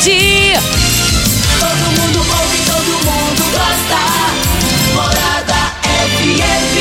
Todo mundo ouve, todo mundo gosta. Morada FM.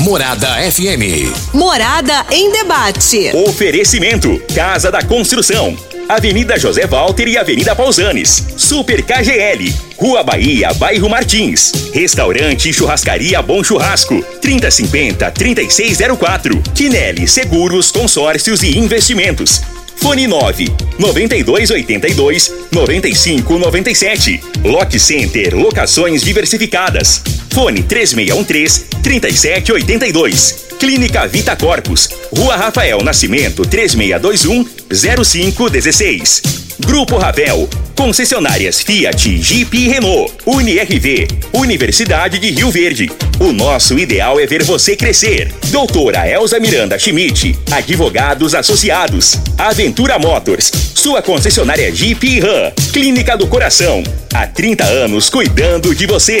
Morada FM. Morada em debate. Oferecimento: Casa da Construção. Avenida José Walter e Avenida Pausanes. Super KGL. Rua Bahia, Bairro Martins. Restaurante e Churrascaria Bom Churrasco. 3050-3604. Quinelli Seguros, Consórcios e Investimentos. Fone 9 9282 9597. Lock Center Locações Diversificadas. Fone 3613 3782. Clínica Vita Corpus. Rua Rafael Nascimento 3621 0516. Grupo Ravel. Concessionárias Fiat, Jeep e Renault. UniRV. Universidade de Rio Verde. O nosso ideal é ver você crescer. Doutora Elza Miranda Schmidt. Advogados Associados. Aventura Motors. Sua concessionária Jeep e Ram. Clínica do Coração. Há 30 anos cuidando de você.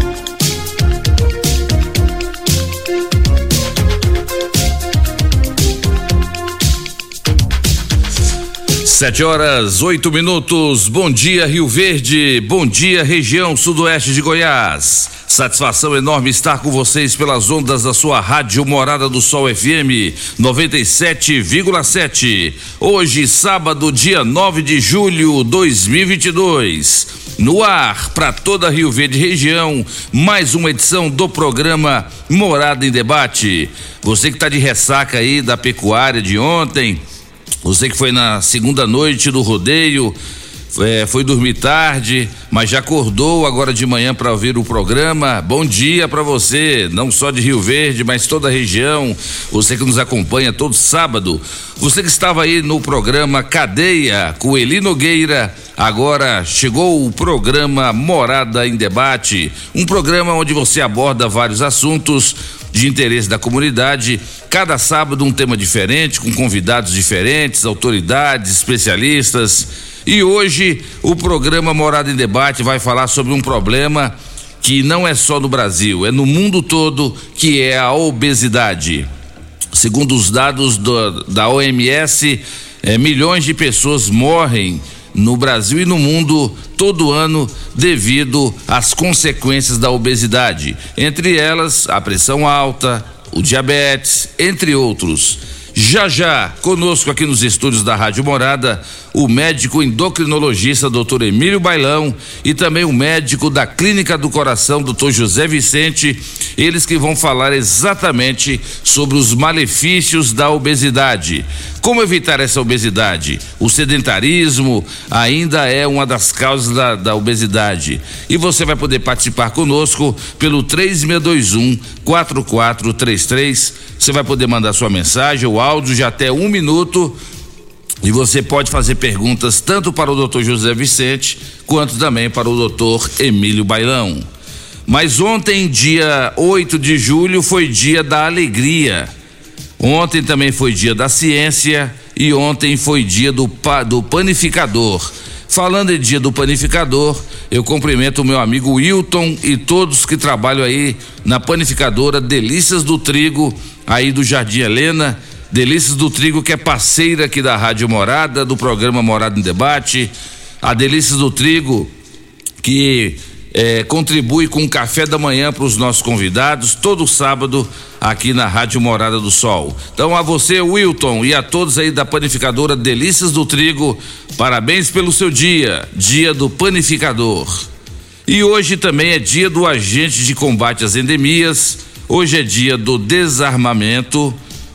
Sete horas, oito minutos. Bom dia, Rio Verde. Bom dia, região sudoeste de Goiás. Satisfação enorme estar com vocês pelas ondas da sua rádio Morada do Sol FM 97,7. Hoje, sábado, dia 9 de julho 2022. No ar, para toda Rio Verde região, mais uma edição do programa Morada em Debate. Você que está de ressaca aí da pecuária de ontem você que foi na segunda noite do rodeio, é, foi dormir tarde, mas já acordou agora de manhã para ouvir o programa. Bom dia para você, não só de Rio Verde, mas toda a região. Você que nos acompanha todo sábado. Você que estava aí no programa Cadeia com Eli Nogueira. Agora chegou o programa Morada em Debate, um programa onde você aborda vários assuntos de interesse da comunidade. Cada sábado um tema diferente, com convidados diferentes, autoridades, especialistas. E hoje o programa Morada em Debate vai falar sobre um problema que não é só no Brasil, é no mundo todo, que é a obesidade. Segundo os dados do, da OMS, é, milhões de pessoas morrem no Brasil e no mundo todo ano devido às consequências da obesidade, entre elas a pressão alta, o diabetes, entre outros. Já já, conosco aqui nos estúdios da Rádio Morada, o médico endocrinologista Dr. Emílio Bailão e também o médico da Clínica do Coração, Dr. José Vicente, eles que vão falar exatamente sobre os malefícios da obesidade. Como evitar essa obesidade? O sedentarismo ainda é uma das causas da, da obesidade. E você vai poder participar conosco pelo 3621 4433. Você vai poder mandar sua mensagem, o áudio de até um minuto e você pode fazer perguntas tanto para o doutor José Vicente quanto também para o doutor Emílio Bailão. Mas ontem, dia 8 de julho, foi dia da alegria. Ontem também foi dia da ciência e ontem foi dia do, do panificador. Falando em dia do panificador, eu cumprimento o meu amigo Wilton e todos que trabalham aí na panificadora Delícias do Trigo, aí do Jardim Helena Delícias do Trigo, que é parceira aqui da Rádio Morada, do programa Morada em Debate. A Delícias do Trigo, que é, contribui com o café da manhã para os nossos convidados, todo sábado, aqui na Rádio Morada do Sol. Então, a você, Wilton, e a todos aí da panificadora Delícias do Trigo, parabéns pelo seu dia, dia do panificador. E hoje também é dia do agente de combate às endemias, hoje é dia do desarmamento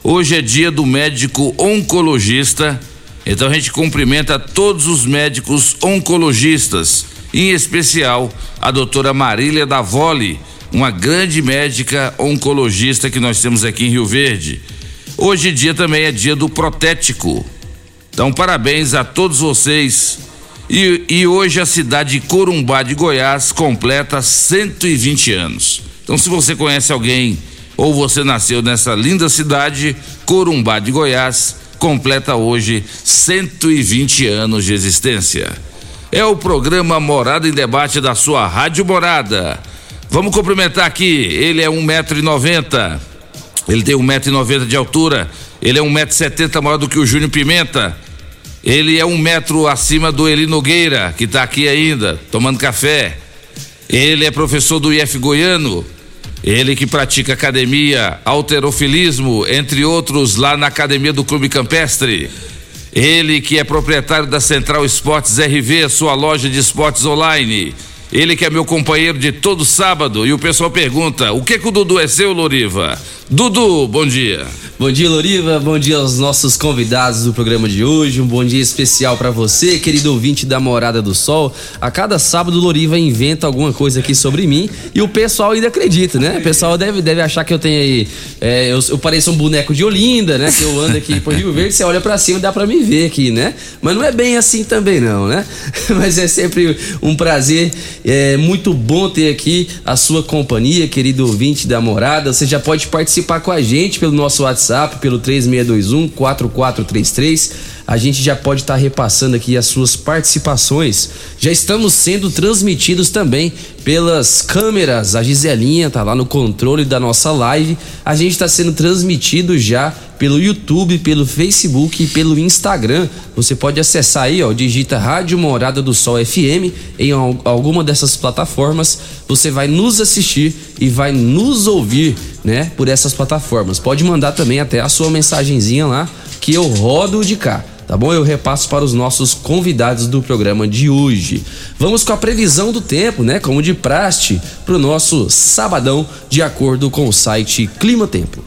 Hoje é dia do médico oncologista, então a gente cumprimenta todos os médicos oncologistas, em especial a doutora Marília Davoli, uma grande médica oncologista que nós temos aqui em Rio Verde. Hoje dia também é dia do protético. Então, parabéns a todos vocês. E, e hoje a cidade de Corumbá de Goiás completa 120 anos. Então, se você conhece alguém ou você nasceu nessa linda cidade, Corumbá de Goiás, completa hoje 120 anos de existência. É o programa Morada em Debate da sua Rádio Morada. Vamos cumprimentar aqui, ele é um metro e noventa, ele tem um metro e noventa de altura, ele é um metro e setenta maior do que o Júnior Pimenta, ele é um metro acima do Eli Nogueira, que está aqui ainda, tomando café. Ele é professor do IF Goiano, ele que pratica academia, alterofilismo, entre outros, lá na academia do Clube Campestre. Ele que é proprietário da Central Esportes RV, sua loja de esportes online. Ele que é meu companheiro de todo sábado. E o pessoal pergunta: o que que o Dudu é seu, Loriva? Dudu, bom dia. Bom dia, Loriva. Bom dia aos nossos convidados do programa de hoje. Um bom dia especial para você, querido ouvinte da Morada do Sol. A cada sábado, Loriva inventa alguma coisa aqui sobre mim e o pessoal ainda acredita, né? O pessoal deve, deve achar que eu tenho aí. É, eu, eu pareço um boneco de Olinda, né? Que eu ando aqui por Rio Verde, você olha para cima e dá para me ver aqui, né? Mas não é bem assim também, não, né? Mas é sempre um prazer. É muito bom ter aqui a sua companhia, querido ouvinte da Morada. Você já pode participar com a gente pelo nosso WhatsApp, pelo 3621 4433. A gente já pode estar tá repassando aqui as suas participações. Já estamos sendo transmitidos também pelas câmeras. A Giselinha tá lá no controle da nossa live. A gente está sendo transmitido já pelo YouTube, pelo Facebook e pelo Instagram. Você pode acessar aí, ó, digita Rádio Morada do Sol FM em alguma dessas plataformas. Você vai nos assistir e vai nos ouvir, né, por essas plataformas. Pode mandar também até a sua mensagenzinha lá que eu rodo de cá tá bom? Eu repasso para os nossos convidados do programa de hoje. Vamos com a previsão do tempo, né? Como de praste, para o nosso sabadão, de acordo com o site Clima Tempo.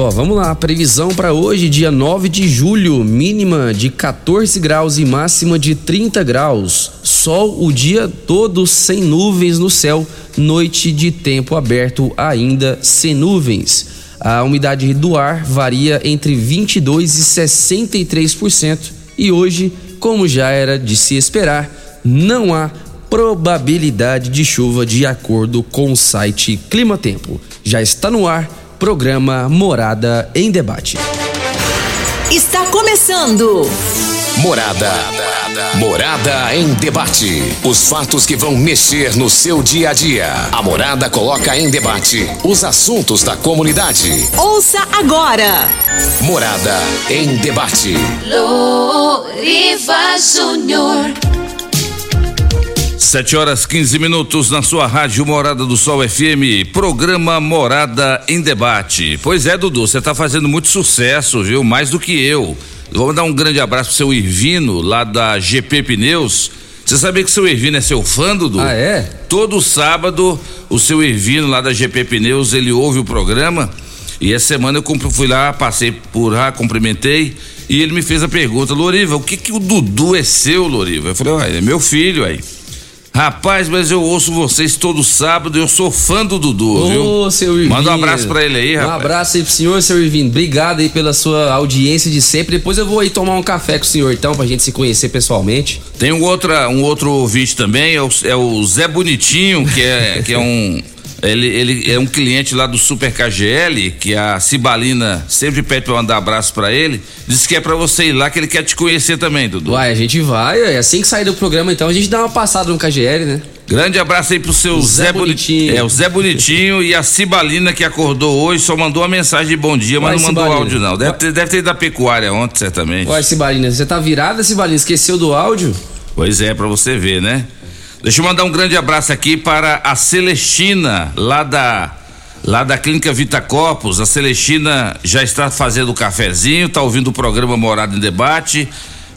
Ó, vamos lá, previsão para hoje, dia 9 de julho, mínima de 14 graus e máxima de 30 graus. Sol o dia todo sem nuvens no céu, noite de tempo aberto ainda sem nuvens. A umidade do ar varia entre 22 e 63% e hoje, como já era de se esperar, não há probabilidade de chuva de acordo com o site Clima Tempo. Já está no ar programa Morada em Debate. Está começando. Morada. Morada em debate. Os fatos que vão mexer no seu dia a dia. A Morada coloca em debate os assuntos da comunidade. Ouça agora. Morada em debate. Loriva Júnior. Sete horas 15 minutos na sua rádio Morada do Sol FM, programa Morada em Debate. Pois é, Dudu, você está fazendo muito sucesso, viu? Mais do que eu. Vou dar um grande abraço pro seu Irvino, lá da GP Pneus. Você sabia que o seu Irvino é seu fã, Dudu? Ah, é? Todo sábado, o seu Irvino, lá da GP Pneus, ele ouve o programa. E essa semana eu fui lá, passei por lá, cumprimentei. E ele me fez a pergunta, Loriva, o que que o Dudu é seu, Loriva? Eu falei, ué, é meu filho aí. Rapaz, mas eu ouço vocês todo sábado, eu sou fã do Dudu, Ô, viu? seu Irvino. Manda um abraço pra ele aí, Um rapaz. abraço aí pro senhor, seu Irvino. Obrigado aí pela sua audiência de sempre. Depois eu vou aí tomar um café com o senhor, então, pra gente se conhecer pessoalmente. Tem um, outra, um outro ouvinte também, é o, é o Zé Bonitinho, que é, que é um. Ele, ele é um cliente lá do Super KGL, que a Cibalina sempre pede pra eu mandar abraço pra ele. Diz que é pra você ir lá, que ele quer te conhecer também, Dudu. Uai, a gente vai, é assim que sair do programa, então, a gente dá uma passada no KGL, né? Grande abraço aí pro seu Zé Zé, Bonitinho. Bonitinho. É, o Zé Bonitinho e a Cibalina que acordou hoje, só mandou uma mensagem de bom dia, mas Vai, não mandou Cibalina. áudio não. Deve ter, deve ter ido da pecuária ontem, certamente. Uai, Cibalina, você tá virada, Cibalina? Esqueceu do áudio? Pois é, pra você ver, né? Deixa eu mandar um grande abraço aqui para a Celestina, lá da lá da Clínica Vita Corpus. A Celestina já está fazendo o cafezinho, tá ouvindo o programa Morada em Debate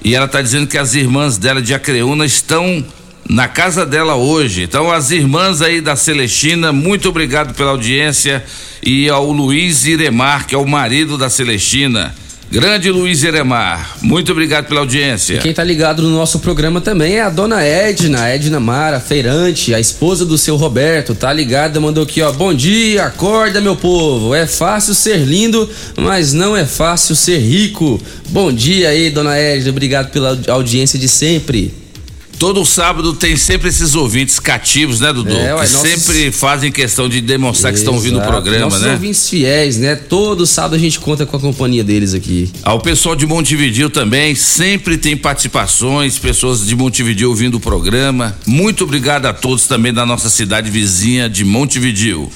e ela tá dizendo que as irmãs dela de Acreúna estão na casa dela hoje. Então as irmãs aí da Celestina, muito obrigado pela audiência e ao Luiz Iremar, que é o marido da Celestina. Grande Luiz Eremar, muito obrigado pela audiência. Quem tá ligado no nosso programa também é a dona Edna, Edna Mara, feirante, a esposa do seu Roberto, tá ligada, mandou aqui, ó, bom dia, acorda meu povo, é fácil ser lindo, mas não é fácil ser rico. Bom dia aí, dona Edna, obrigado pela audiência de sempre. Todo sábado tem sempre esses ouvintes cativos, né, Dudu? É, ué, que nossos- sempre fazem questão de demonstrar que estão ouvindo o Exato. programa, Nossos né? ouvintes fiéis, né? Todo sábado a gente conta com a companhia deles aqui. Ao pessoal de Montevideo também, sempre tem participações, pessoas de Montevideo ouvindo o programa. Muito obrigado a todos também da nossa cidade vizinha de Montevideo.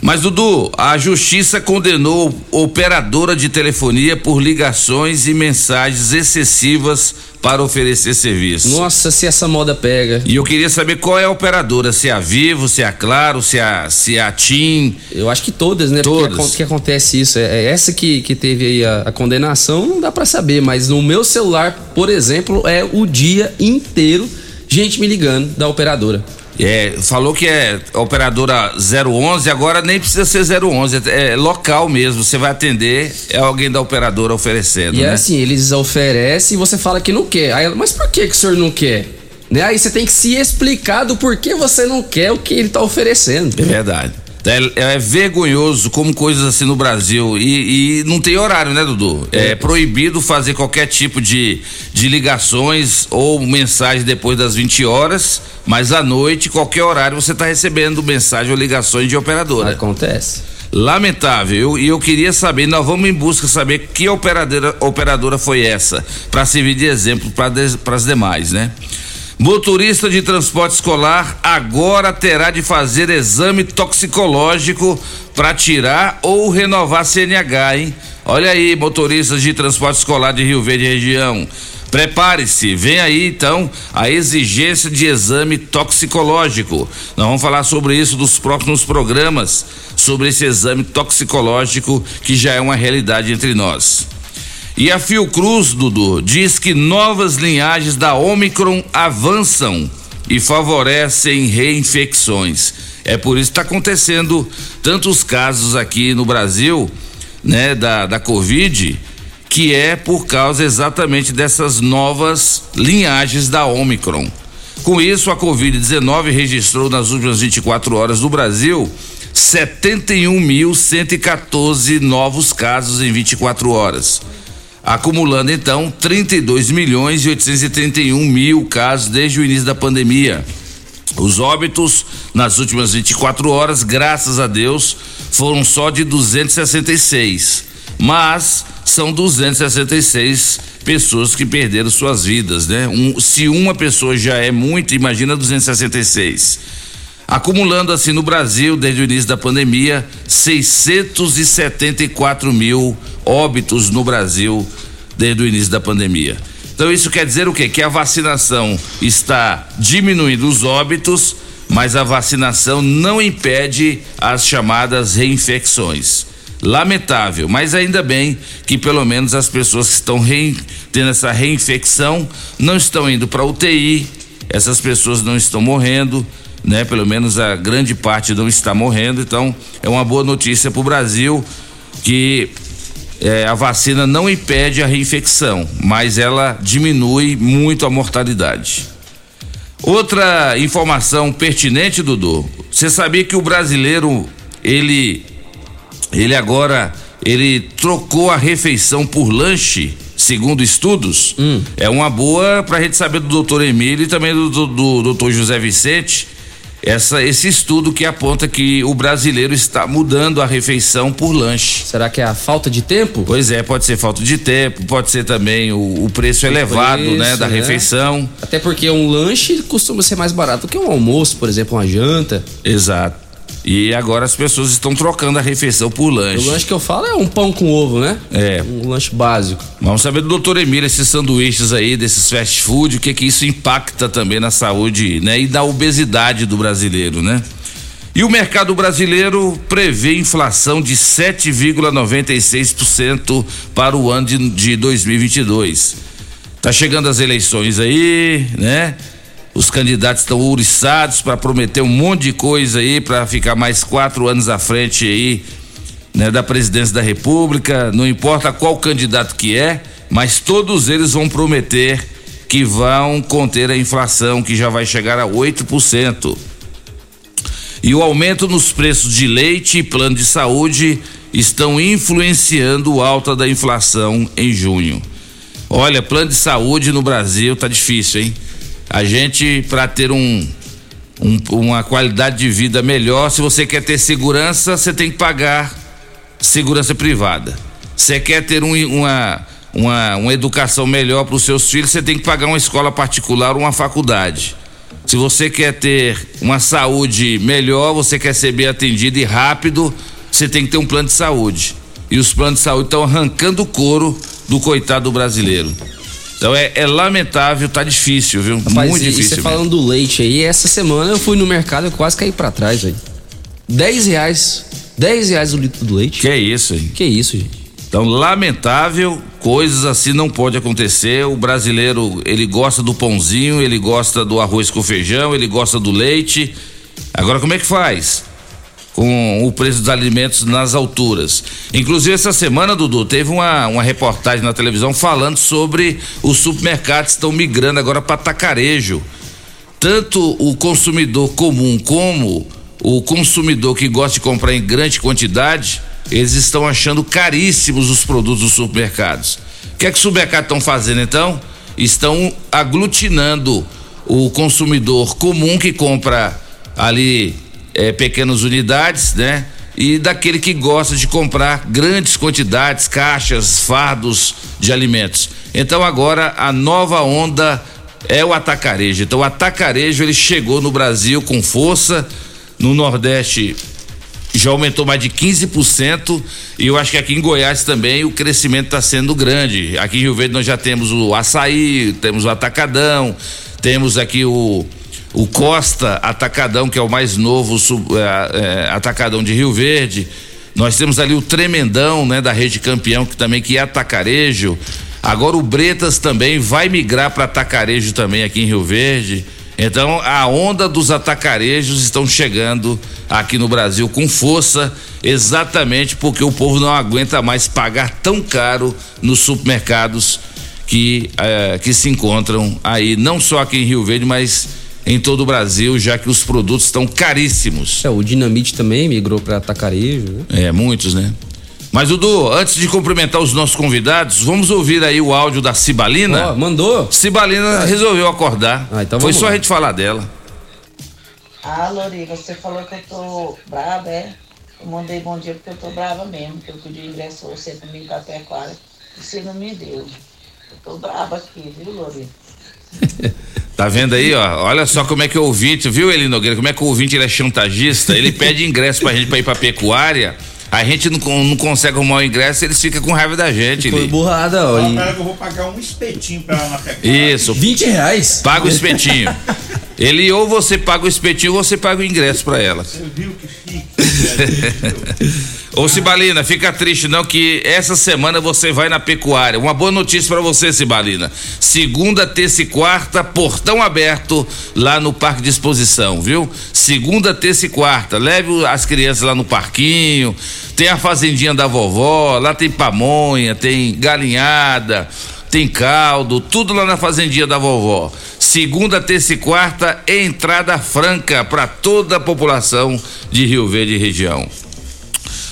Mas, Dudu, a justiça condenou operadora de telefonia por ligações e mensagens excessivas para oferecer serviço. Nossa, se essa moda pega. E eu queria saber qual é a operadora, se é a Vivo, se é a Claro, se é a, se é a TIM. Eu acho que todas, né? Todas. Porque que acontece isso. É, é essa que, que teve aí a, a condenação, não dá pra saber, mas no meu celular, por exemplo, é o dia inteiro gente me ligando da operadora. É, falou que é operadora 011, agora nem precisa ser 011, é, é local mesmo. Você vai atender, é alguém da operadora oferecendo, E é né? assim, eles oferecem e você fala que não quer. Aí ela, mas por que, que o senhor não quer? Né? Aí você tem que se explicar do porquê você não quer o que ele tá oferecendo. É verdade. É, é vergonhoso como coisas assim no Brasil e, e não tem horário, né, Dudu? É proibido fazer qualquer tipo de, de ligações ou mensagem depois das 20 horas, mas à noite, qualquer horário, você está recebendo mensagem ou ligações de operadora. Acontece. Lamentável. E eu, eu queria saber, nós vamos em busca saber que operadora, operadora foi essa, para servir de exemplo para as demais, né? Motorista de transporte escolar agora terá de fazer exame toxicológico para tirar ou renovar CNH, hein? Olha aí, motoristas de transporte escolar de Rio Verde região. Prepare-se, vem aí então a exigência de exame toxicológico. Nós vamos falar sobre isso nos próximos programas, sobre esse exame toxicológico que já é uma realidade entre nós. E a Fiocruz, Dudu, diz que novas linhagens da Omicron avançam e favorecem reinfecções. É por isso que está acontecendo tantos casos aqui no Brasil, né, da, da Covid, que é por causa exatamente dessas novas linhagens da Omicron. Com isso, a Covid-19 registrou nas últimas 24 horas no Brasil 71.114 novos casos em 24 horas acumulando então 32 milhões e 831 mil casos desde o início da pandemia. Os óbitos nas últimas 24 horas, graças a Deus, foram só de 266, mas são 266 pessoas que perderam suas vidas, né? Um, se uma pessoa já é muito, imagina 266 acumulando assim no Brasil, desde o início da pandemia, 674 mil óbitos no Brasil desde o início da pandemia. Então isso quer dizer o quê? Que a vacinação está diminuindo os óbitos, mas a vacinação não impede as chamadas reinfecções. Lamentável, mas ainda bem que pelo menos as pessoas que estão tendo essa reinfecção não estão indo para UTI, essas pessoas não estão morrendo, né? Pelo menos a grande parte não está morrendo, então é uma boa notícia para o Brasil que é, a vacina não impede a reinfecção, mas ela diminui muito a mortalidade. Outra informação pertinente, Dudu. Você sabia que o brasileiro ele ele agora ele trocou a refeição por lanche, segundo estudos? É uma boa para a gente saber do doutor Emílio e também do, do, do doutor José Vicente. Essa, esse estudo que aponta que o brasileiro está mudando a refeição por lanche. Será que é a falta de tempo? Pois é, pode ser falta de tempo, pode ser também o, o preço elevado, né, preço, da né? refeição. Até porque um lanche costuma ser mais barato que um almoço, por exemplo, uma janta. Exato. E agora as pessoas estão trocando a refeição por O lanche. lanche que eu falo é um pão com ovo, né? É. Um lanche básico. Vamos saber do doutor Emílio esses sanduíches aí, desses fast food, o que que isso impacta também na saúde, né? E na obesidade do brasileiro, né? E o mercado brasileiro prevê inflação de 7,96% para o ano de, de 2022. Tá chegando as eleições aí, né? Os candidatos estão ouriçados para prometer um monte de coisa aí para ficar mais quatro anos à frente aí né, da presidência da República, não importa qual candidato que é, mas todos eles vão prometer que vão conter a inflação, que já vai chegar a 8%. E o aumento nos preços de leite e plano de saúde estão influenciando o alta da inflação em junho. Olha, plano de saúde no Brasil tá difícil, hein? A gente, para ter um, um, uma qualidade de vida melhor, se você quer ter segurança, você tem que pagar segurança privada. Você quer ter um, uma, uma, uma educação melhor para os seus filhos, você tem que pagar uma escola particular ou uma faculdade. Se você quer ter uma saúde melhor, você quer ser bem atendido e rápido, você tem que ter um plano de saúde. E os planos de saúde estão arrancando o couro do coitado brasileiro. Então é, é, lamentável, tá difícil, viu? Rapaz, Muito e, difícil. E você falando do leite aí, essa semana eu fui no mercado e quase caí pra trás, velho. 10 reais. 10 reais o litro do leite. Que é isso, hein? Que isso, gente. Então, lamentável, coisas assim não pode acontecer. O brasileiro, ele gosta do pãozinho, ele gosta do arroz com feijão, ele gosta do leite. Agora, como é que faz? Com o preço dos alimentos nas alturas. Inclusive, essa semana, Dudu, teve uma, uma reportagem na televisão falando sobre os supermercados estão migrando agora para tacarejo. Tanto o consumidor comum como o consumidor que gosta de comprar em grande quantidade, eles estão achando caríssimos os produtos dos supermercados. O que é que os supermercados estão fazendo então? Estão aglutinando o consumidor comum que compra ali é, pequenas unidades, né? E daquele que gosta de comprar grandes quantidades, caixas, fardos de alimentos. Então agora a nova onda é o atacarejo. Então o atacarejo ele chegou no Brasil com força no Nordeste já aumentou mais de 15% e eu acho que aqui em Goiás também o crescimento está sendo grande. Aqui em Rio Verde nós já temos o açaí, temos o atacadão, temos aqui o, o Costa Atacadão, que é o mais novo sub, é, é, atacadão de Rio Verde. Nós temos ali o Tremendão, né, da rede campeão, que também que é atacarejo. Agora o Bretas também vai migrar para atacarejo também aqui em Rio Verde. Então a onda dos atacarejos estão chegando aqui no Brasil com força, exatamente porque o povo não aguenta mais pagar tão caro nos supermercados que, eh, que se encontram aí, não só aqui em Rio Verde, mas em todo o Brasil, já que os produtos estão caríssimos. É, o dinamite também migrou para atacarejo, né? É, muitos, né? Mas, Dudu, antes de cumprimentar os nossos convidados, vamos ouvir aí o áudio da Cibalina. Ó, mandou? Cibalina resolveu acordar. Ah, então Foi só lá. a gente falar dela. Ah, Lori, você falou que eu tô brava, é? Eu mandei bom dia porque eu tô brava mesmo, que eu pedi ingresso pra você comigo pra pecuária e você não me deu. Eu tô brava aqui, viu, Lori? Tá vendo aí, ó? Olha só como é que o ouvinte, viu, Eli Nogueira? Como é que o ouvinte ele é chantagista? Ele pede ingresso pra gente pra ir pra pecuária. A gente não, não consegue arrumar o ingresso, eles ficam com raiva da gente. Foi burrada, ó. Fala pra ela que eu vou pagar um espetinho pra ela na pecuária. Isso, 20 reais? paga o espetinho. Ele ou você paga o espetinho ou você paga o ingresso pra ela. Você viu que fica. Ô Cibalina, fica triste não que essa semana você vai na pecuária. Uma boa notícia pra você, Cibalina. Segunda, terça e quarta, portão aberto lá no Parque de Exposição, viu? Segunda, terça e quarta. Leve as crianças lá no parquinho. Tem a fazendinha da vovó, lá tem pamonha, tem galinhada, tem caldo, tudo lá na fazendinha da vovó. Segunda, terça e quarta, entrada franca para toda a população de Rio Verde e região.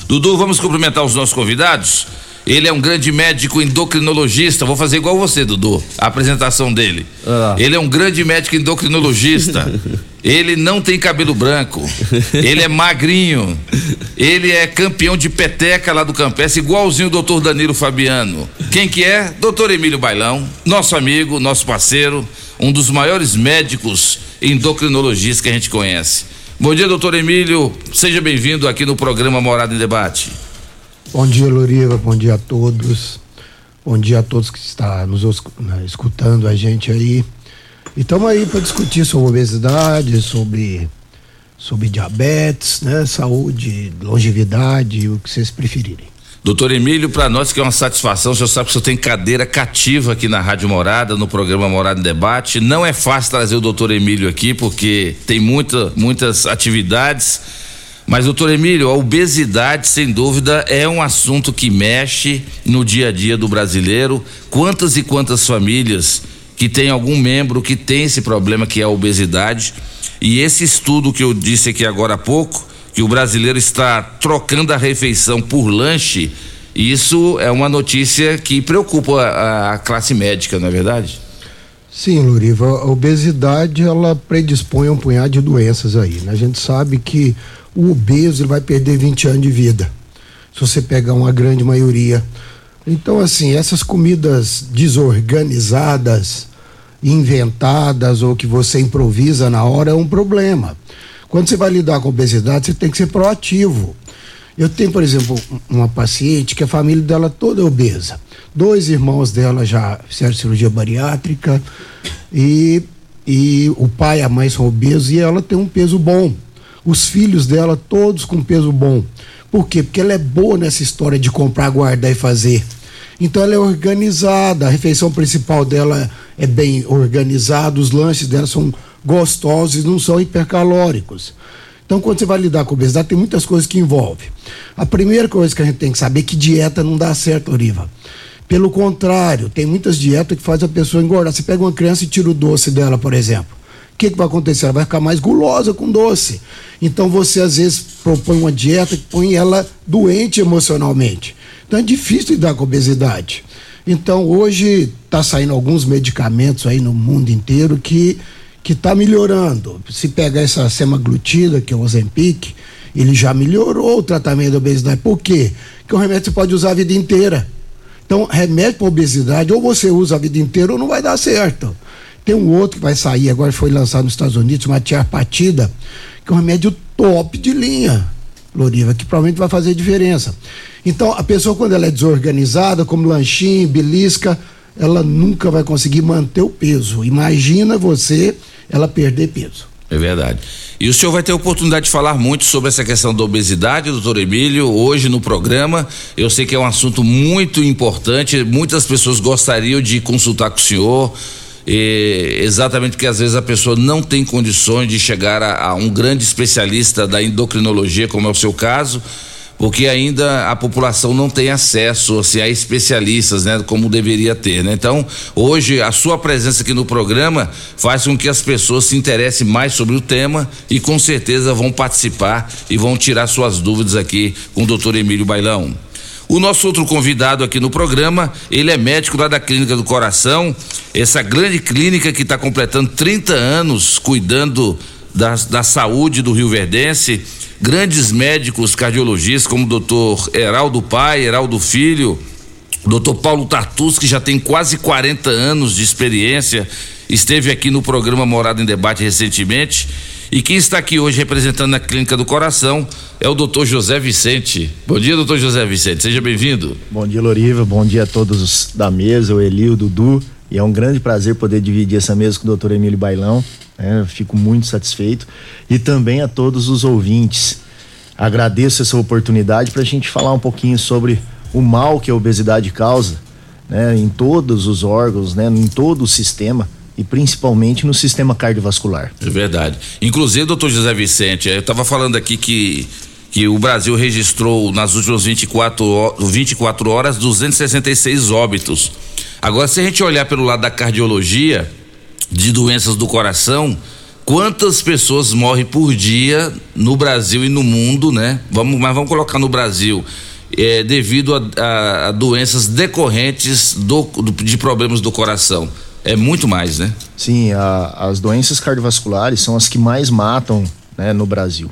Dudu, vamos cumprimentar os nossos convidados? Ele é um grande médico endocrinologista. Vou fazer igual você, Dudu, a apresentação dele. Ah. Ele é um grande médico endocrinologista. Ele não tem cabelo branco. Ele é magrinho. Ele é campeão de peteca lá do Campestre, igualzinho o doutor Danilo Fabiano. Quem que é? Doutor Emílio Bailão, nosso amigo, nosso parceiro, um dos maiores médicos endocrinologistas que a gente conhece. Bom dia, doutor Emílio. Seja bem-vindo aqui no programa Morada em Debate. Bom dia, Loriva. Bom dia a todos. Bom dia a todos que estão nos os- né, escutando a gente aí. E estamos aí para discutir sobre obesidade, sobre, sobre diabetes, né? Saúde, longevidade, o que vocês preferirem. Doutor Emílio, para nós que é uma satisfação, o senhor sabe que o senhor tem cadeira cativa aqui na Rádio Morada, no programa Morada em Debate. Não é fácil trazer o doutor Emílio aqui, porque tem muita, muitas atividades, Mas, doutor Emílio, a obesidade, sem dúvida, é um assunto que mexe no dia a dia do brasileiro. Quantas e quantas famílias que tem algum membro que tem esse problema que é a obesidade. E esse estudo que eu disse aqui agora há pouco, que o brasileiro está trocando a refeição por lanche, isso é uma notícia que preocupa a, a classe médica, não é verdade? Sim, Luriva, a obesidade ela predispõe a um punhado de doenças aí. Né? A gente sabe que o obeso vai perder 20 anos de vida. Se você pegar uma grande maioria. Então, assim, essas comidas desorganizadas, inventadas ou que você improvisa na hora é um problema. Quando você vai lidar com obesidade, você tem que ser proativo. Eu tenho, por exemplo, uma paciente que a família dela toda é obesa. Dois irmãos dela já fizeram cirurgia bariátrica e, e o pai e a mãe são obesos e ela tem um peso bom. Os filhos dela todos com peso bom. Por quê? Porque ela é boa nessa história de comprar, guardar e fazer. Então ela é organizada, a refeição principal dela é bem organizada, os lanches dela são gostosos não são hipercalóricos. Então, quando você vai lidar com obesidade, tem muitas coisas que envolve. A primeira coisa que a gente tem que saber é que dieta não dá certo, Oriva. Pelo contrário, tem muitas dietas que fazem a pessoa engordar. Você pega uma criança e tira o doce dela, por exemplo. O que, que vai acontecer? Ela vai ficar mais gulosa com doce. Então você às vezes propõe uma dieta que põe ela doente emocionalmente. Então é difícil lidar com obesidade. Então hoje está saindo alguns medicamentos aí no mundo inteiro que que está melhorando. Se pegar essa semaglutida, que é o Ozempic, ele já melhorou o tratamento da obesidade. Por quê? Porque o remédio você pode usar a vida inteira. Então, remédio para obesidade, ou você usa a vida inteira ou não vai dar certo. Tem um outro que vai sair, agora foi lançado nos Estados Unidos, uma tiarpatida, que é um remédio top de linha, Loriva, que provavelmente vai fazer diferença. Então, a pessoa, quando ela é desorganizada, como lanchinho, belisca, ela nunca vai conseguir manter o peso. Imagina você ela perder peso. É verdade. E o senhor vai ter oportunidade de falar muito sobre essa questão da obesidade, doutor Emílio, hoje no programa. Eu sei que é um assunto muito importante, muitas pessoas gostariam de consultar com o senhor. exatamente porque às vezes a pessoa não tem condições de chegar a, a um grande especialista da endocrinologia, como é o seu caso porque ainda a população não tem acesso assim, a especialistas, né, como deveria ter, né? Então, hoje a sua presença aqui no programa faz com que as pessoas se interessem mais sobre o tema e com certeza vão participar e vão tirar suas dúvidas aqui com o doutor Emílio Bailão. O nosso outro convidado aqui no programa, ele é médico lá da Clínica do Coração, essa grande clínica que está completando 30 anos cuidando da, da saúde do Rio Verdense grandes médicos cardiologistas como o doutor Heraldo Pai, Heraldo Filho, doutor Paulo Tartus, que já tem quase 40 anos de experiência, esteve aqui no programa Morada em Debate recentemente. E quem está aqui hoje representando a Clínica do Coração é o doutor José Vicente. Bom dia, doutor José Vicente, seja bem-vindo. Bom dia, Loriva, bom dia a todos da mesa, o Eli, o Dudu. E é um grande prazer poder dividir essa mesa com o doutor Emílio Bailão. Né? fico muito satisfeito. E também a todos os ouvintes. Agradeço essa oportunidade para a gente falar um pouquinho sobre o mal que a obesidade causa né? em todos os órgãos, né? em todo o sistema e principalmente no sistema cardiovascular. É verdade. Inclusive, doutor José Vicente, eu estava falando aqui que que o Brasil registrou nas últimas 24, 24 horas 266 óbitos. Agora, se a gente olhar pelo lado da cardiologia, de doenças do coração, quantas pessoas morrem por dia no Brasil e no mundo, né? Vamos, mas vamos colocar no Brasil. É, devido a, a, a doenças decorrentes do, do, de problemas do coração. É muito mais, né? Sim, a, as doenças cardiovasculares são as que mais matam né, no Brasil.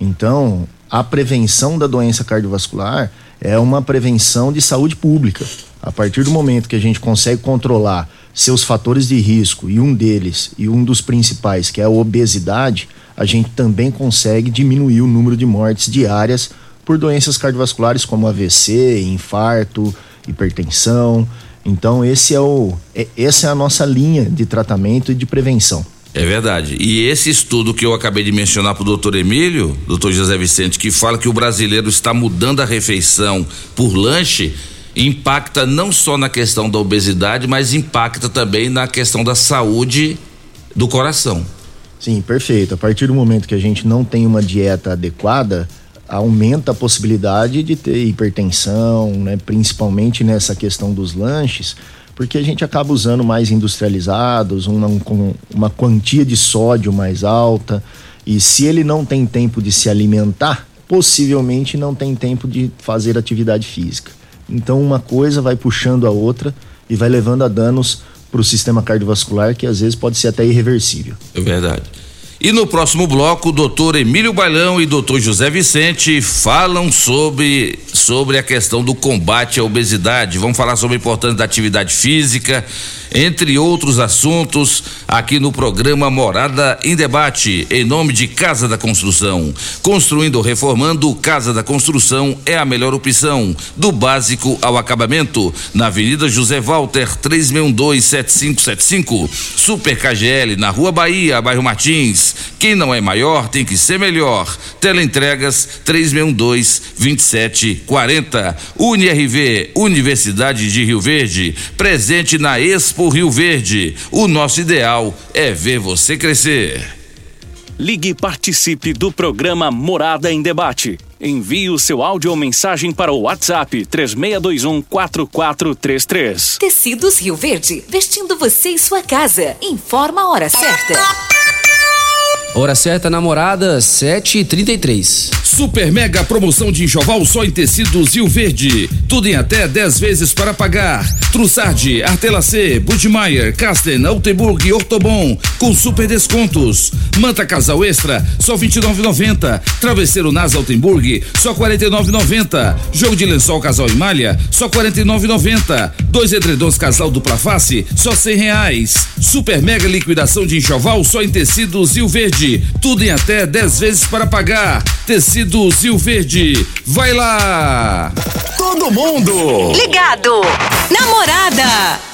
Então, a prevenção da doença cardiovascular é uma prevenção de saúde pública. A partir do momento que a gente consegue controlar seus fatores de risco e um deles, e um dos principais, que é a obesidade, a gente também consegue diminuir o número de mortes diárias por doenças cardiovasculares como AVC, infarto, hipertensão. Então esse é o é, essa é a nossa linha de tratamento e de prevenção. É verdade. E esse estudo que eu acabei de mencionar para o doutor Emílio, doutor José Vicente, que fala que o brasileiro está mudando a refeição por lanche, impacta não só na questão da obesidade, mas impacta também na questão da saúde do coração. Sim, perfeito. A partir do momento que a gente não tem uma dieta adequada, aumenta a possibilidade de ter hipertensão, né? principalmente nessa questão dos lanches, porque a gente acaba usando mais industrializados, uma, uma quantia de sódio mais alta, e se ele não tem tempo de se alimentar, possivelmente não tem tempo de fazer atividade física. Então uma coisa vai puxando a outra e vai levando a danos para o sistema cardiovascular que às vezes pode ser até irreversível. É verdade. E no próximo bloco, o doutor Emílio Bailão e doutor José Vicente falam sobre, sobre a questão do combate à obesidade. Vamos falar sobre a importância da atividade física entre outros assuntos, aqui no programa Morada em Debate, em nome de Casa da Construção. Construindo ou reformando, Casa da Construção é a melhor opção, do básico ao acabamento, na Avenida José Walter, 36127575, Super KGL, na Rua Bahia, bairro Martins. Quem não é maior tem que ser melhor. Teleentregas 3612 2740. UniRV, Universidade de Rio Verde, presente na Expo Rio Verde. O nosso ideal é ver você crescer. Ligue e participe do programa Morada em Debate. Envie o seu áudio ou mensagem para o WhatsApp 3621 4433. Tecidos Rio Verde, vestindo você e sua casa. Informa a hora certa. Hora certa, namorada, 7h33. Super mega promoção de enxoval só em tecidos Rio Verde. Tudo em até 10 vezes para pagar. Trussardi, Artelacê, Budmeier, Casten, Altenburg e Ortobon com super descontos. Manta Casal Extra, só 29,90. Travesseiro Nas Altenburg, só 49,90. Jogo de lençol Casal em Malha, só 49,90. Dois edredons Casal dupla face, só 100 reais. Super mega liquidação de enxoval só em tecidos Rio Verde. Tudo em até 10 vezes para pagar. Tecido Zil Verde. Vai lá! Todo mundo! Ligado! Namorada!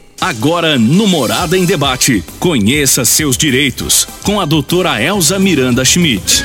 Agora no Morada em Debate, conheça seus direitos com a doutora Elza Miranda Schmidt.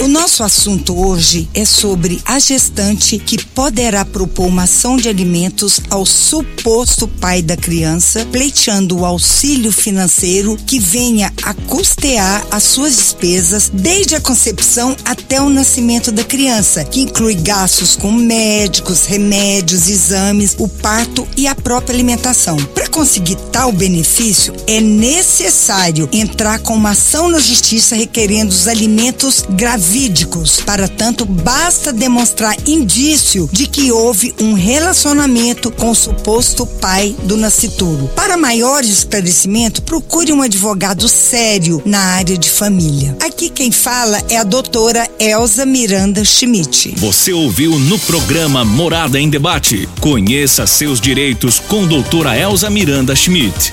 O nosso assunto hoje é sobre a gestante que poderá propor uma ação de alimentos ao suposto pai da criança, pleiteando o auxílio financeiro que venha a custear as suas despesas desde a concepção até o nascimento da criança, que inclui gastos com médicos, remédios, exames, o parto e a própria alimentação. Para conseguir tal benefício, é necessário entrar com uma ação na justiça requerendo os alimentos gravídicos para tanto, basta demonstrar indício de que houve um relacionamento com o suposto pai do nascituro. Para maiores esclarecimento, procure um advogado sério na área de família. Aqui quem fala é a doutora Elza Miranda Schmidt. Você ouviu no programa Morada em Debate. Conheça seus direitos com doutora Elza Miranda Schmidt.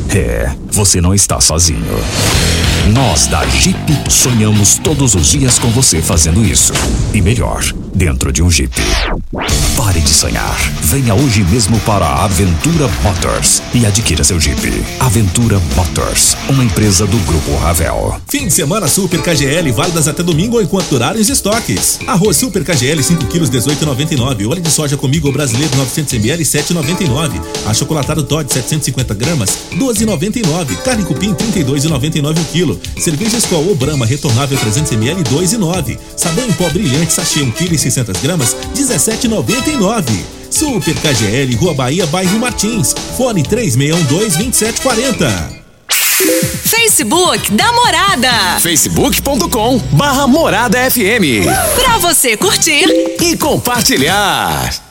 É, você não está sozinho. Nós da Jeep sonhamos todos os dias com você fazendo isso. E melhor, dentro de um Jeep. Pare de sonhar. Venha hoje mesmo para a Aventura Motors e adquira seu Jeep. Aventura Motors, uma empresa do Grupo Ravel. Fim de semana Super KGL, válidas até domingo enquanto durarem os estoques. Arroz Super KGL 5 kg 18,99. Óleo de soja comigo brasileiro 900 ml 7,99. Achocolatado Todd 750 gramas 12,99. Carne cupim 32,99 o quilo. Cerveja Skol ou Brahma retornável 300 ml 2,9. Sabão em pó brilhante sachê 1 kg 600 gramas 17,99. Super KGL, Rua Bahia, bairro Martins. Fone 3612-2740. Facebook da Morada. facebook.com barra Morada FM. Pra você curtir e compartilhar.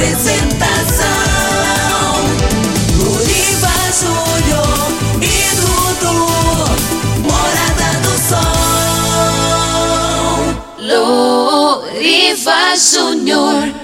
Apresentação: Luriva Júnior e Dudu. Morada do Sol. Luriva Júnior.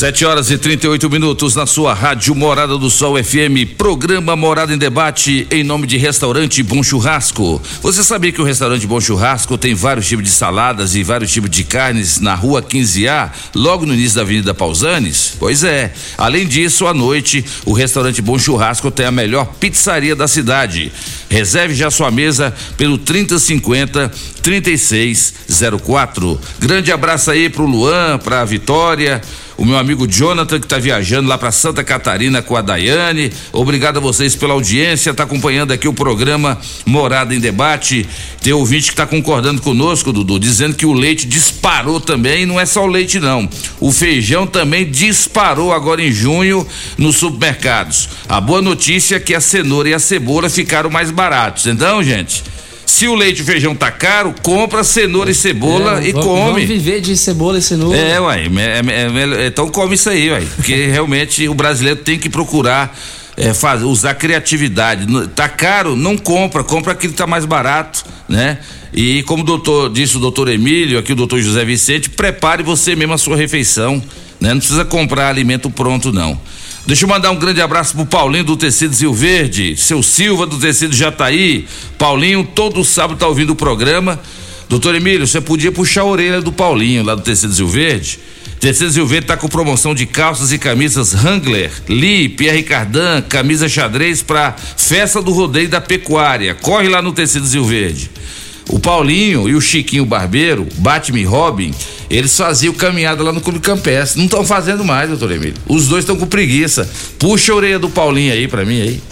Sete horas e 38 minutos na sua rádio Morada do Sol FM, programa Morada em Debate, em nome de Restaurante Bom Churrasco. Você sabia que o Restaurante Bom Churrasco tem vários tipos de saladas e vários tipos de carnes na rua 15A, logo no início da Avenida Pausanes? Pois é. Além disso, à noite, o Restaurante Bom Churrasco tem a melhor pizzaria da cidade. Reserve já sua mesa pelo 3050 3604. Grande abraço aí pro Luan, pra Vitória o meu amigo Jonathan que está viajando lá para Santa Catarina com a Daiane. Obrigado a vocês pela audiência, tá acompanhando aqui o programa Morada em Debate. Tem ouvinte que está concordando conosco, Dudu, dizendo que o leite disparou também, e não é só o leite não. O feijão também disparou agora em junho nos supermercados. A boa notícia é que a cenoura e a cebola ficaram mais baratos. Então, gente, se o leite e o feijão tá caro, compra cenoura e cebola É, e vamos- come. Vamos viver de cebola e cenoura. É, uai, é- é- é- então come isso aí, uai. Porque realmente o brasileiro tem que procurar é, faz- usar criatividade. Tá caro, não compra, compra aquilo que tá mais barato, né? E como o doutor disse o doutor Emílio, aqui o doutor José Vicente, prepare você mesmo a sua refeição, né? Não precisa comprar alimento pronto, não. Deixa eu mandar um grande abraço pro Paulinho do Tecido Zil Verde, seu Silva do Tecido Jataí. Paulinho, todo sábado tá ouvindo o programa. Doutor Emílio, você podia puxar a orelha do Paulinho lá do Tecido Zil Verde? Tecido Zil Verde tá com promoção de calças e camisas Wrangler, Lee, Pierre Cardan, camisa xadrez pra festa do rodeio da pecuária. Corre lá no Tecido Zil Verde. O Paulinho e o Chiquinho Barbeiro, Batman e Robin, eles faziam caminhada lá no Clube Campestre. Não estão fazendo mais, doutor Emílio. Os dois estão com preguiça. Puxa a orelha do Paulinho aí pra mim aí.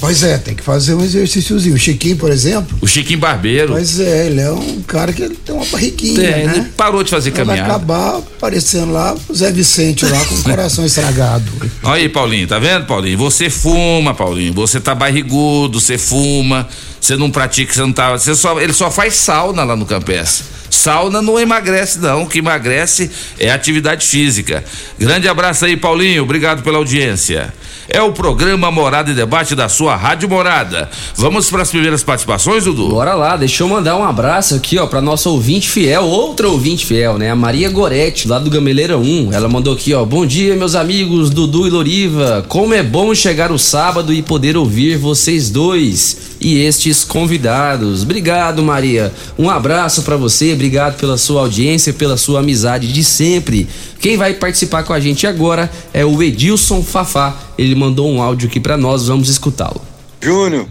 Pois é, tem que fazer um exercíciozinho. O Chiquinho, por exemplo. O Chiquinho Barbeiro. Pois é, ele é um cara que tem uma barriguinha, Tem, né? ele parou de fazer Ele Vai caminhada. acabar aparecendo lá o Zé Vicente lá com o coração estragado. Olha aí, Paulinho, tá vendo, Paulinho? Você fuma, Paulinho. Você tá barrigudo, você fuma, você não pratica, você não tá. Você só, ele só faz sauna lá no Campestre. Sauna não emagrece, não. O que emagrece é atividade física. Grande abraço aí, Paulinho. Obrigado pela audiência. É o programa Morada e Debate da sua Rádio Morada. Vamos para as primeiras participações, Dudu? Bora lá, deixa eu mandar um abraço aqui, ó, pra nossa ouvinte fiel, outra ouvinte fiel, né? A Maria Goretti, lá do Gameleira 1. Ela mandou aqui, ó. Bom dia, meus amigos Dudu e Loriva. Como é bom chegar o sábado e poder ouvir vocês dois e estes convidados. Obrigado, Maria. Um abraço pra você, obrigado pela sua audiência, pela sua amizade de sempre. Quem vai participar com a gente agora é o Edilson Fafá. Ele mandou um áudio aqui pra nós, vamos escutá-lo. Júnior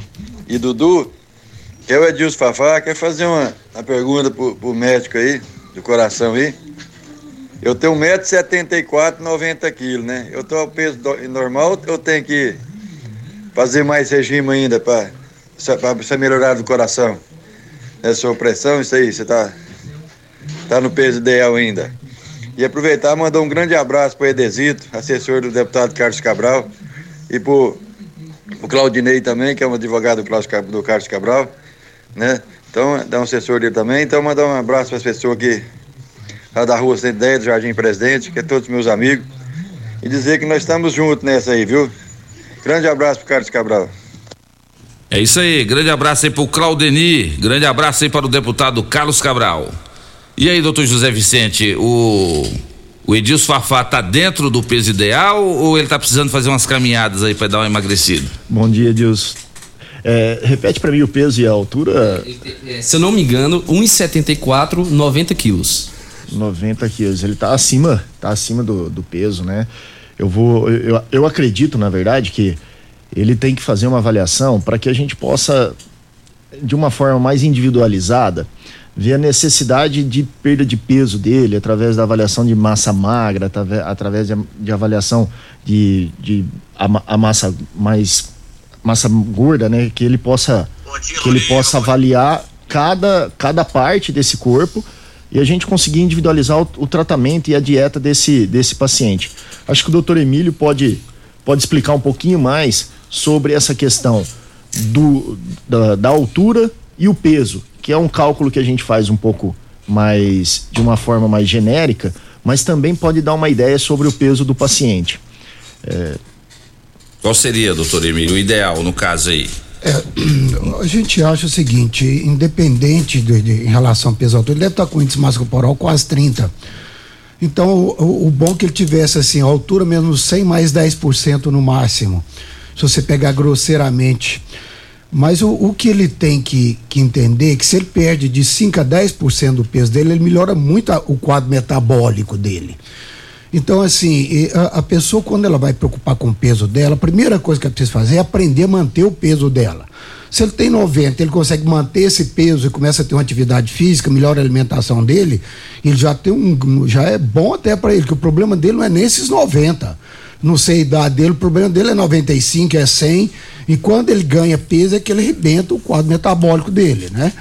e Dudu, que é o Edilson Fafá, quer fazer uma, uma pergunta pro, pro médico aí, do coração aí. Eu tenho 1,74m, 90 quilos, né? Eu tô ao peso normal, eu tenho que fazer mais regime ainda para você melhorar do coração. É sua pressão, isso aí, você tá, tá no peso ideal ainda. E aproveitar mandar um grande abraço para Edesito, assessor do deputado Carlos Cabral, e pro, o Claudinei também, que é um advogado do, Carlos Cabral, né? Então, dá um assessor dele também. Então, mandar um abraço para as pessoas aqui lá da Rua 110, do Jardim Presidente, que é todos meus amigos. E dizer que nós estamos juntos nessa aí, viu? Grande abraço pro Carlos Cabral. É isso aí, grande abraço aí pro Claudeni, grande abraço aí para o deputado Carlos Cabral. E aí, doutor José Vicente, o, o Edilson Fafá tá dentro do peso ideal ou ele tá precisando fazer umas caminhadas aí para dar uma emagrecida? Bom dia, Deus. É, repete pra mim o peso e a altura. É, se eu não me engano, 1,74, 90 quilos. 90 quilos. Ele tá acima, tá acima do, do peso, né? Eu vou, eu, eu acredito, na verdade, que ele tem que fazer uma avaliação para que a gente possa, de uma forma mais individualizada, ver a necessidade de perda de peso dele através da avaliação de massa magra, através de, de avaliação de, de a, a massa mais massa gorda, né? Que ele possa que ele possa avaliar cada, cada parte desse corpo e a gente conseguir individualizar o, o tratamento e a dieta desse, desse paciente. Acho que o doutor Emílio pode, pode explicar um pouquinho mais sobre essa questão do, da, da altura e o peso, que é um cálculo que a gente faz um pouco mais de uma forma mais genérica, mas também pode dar uma ideia sobre o peso do paciente. É, Qual seria, doutor Emílio, o ideal no caso aí? A gente acha o seguinte, independente de, de- em relação ao peso altura, ele deve estar com índice massa corporal quase 30. Então, o, o- bom que ele tivesse assim, a altura menos 100 mais 10% no máximo. Se você pegar grosseiramente. Mas o, o que ele tem que, que entender é que se ele perde de 5 a 10% do peso dele, ele melhora muito a- o quadro metabólico dele. Então, assim, a, a pessoa, quando ela vai preocupar com o peso dela, a primeira coisa que ela precisa fazer é aprender a manter o peso dela. Se ele tem 90, ele consegue manter esse peso e começa a ter uma atividade física, melhora a alimentação dele, ele já tem um. já é bom até para ele, que o problema dele não é nesses 90. Não sei a idade dele, o problema dele é 95, é 100, e quando ele ganha peso é que ele arrebenta o quadro metabólico dele, né?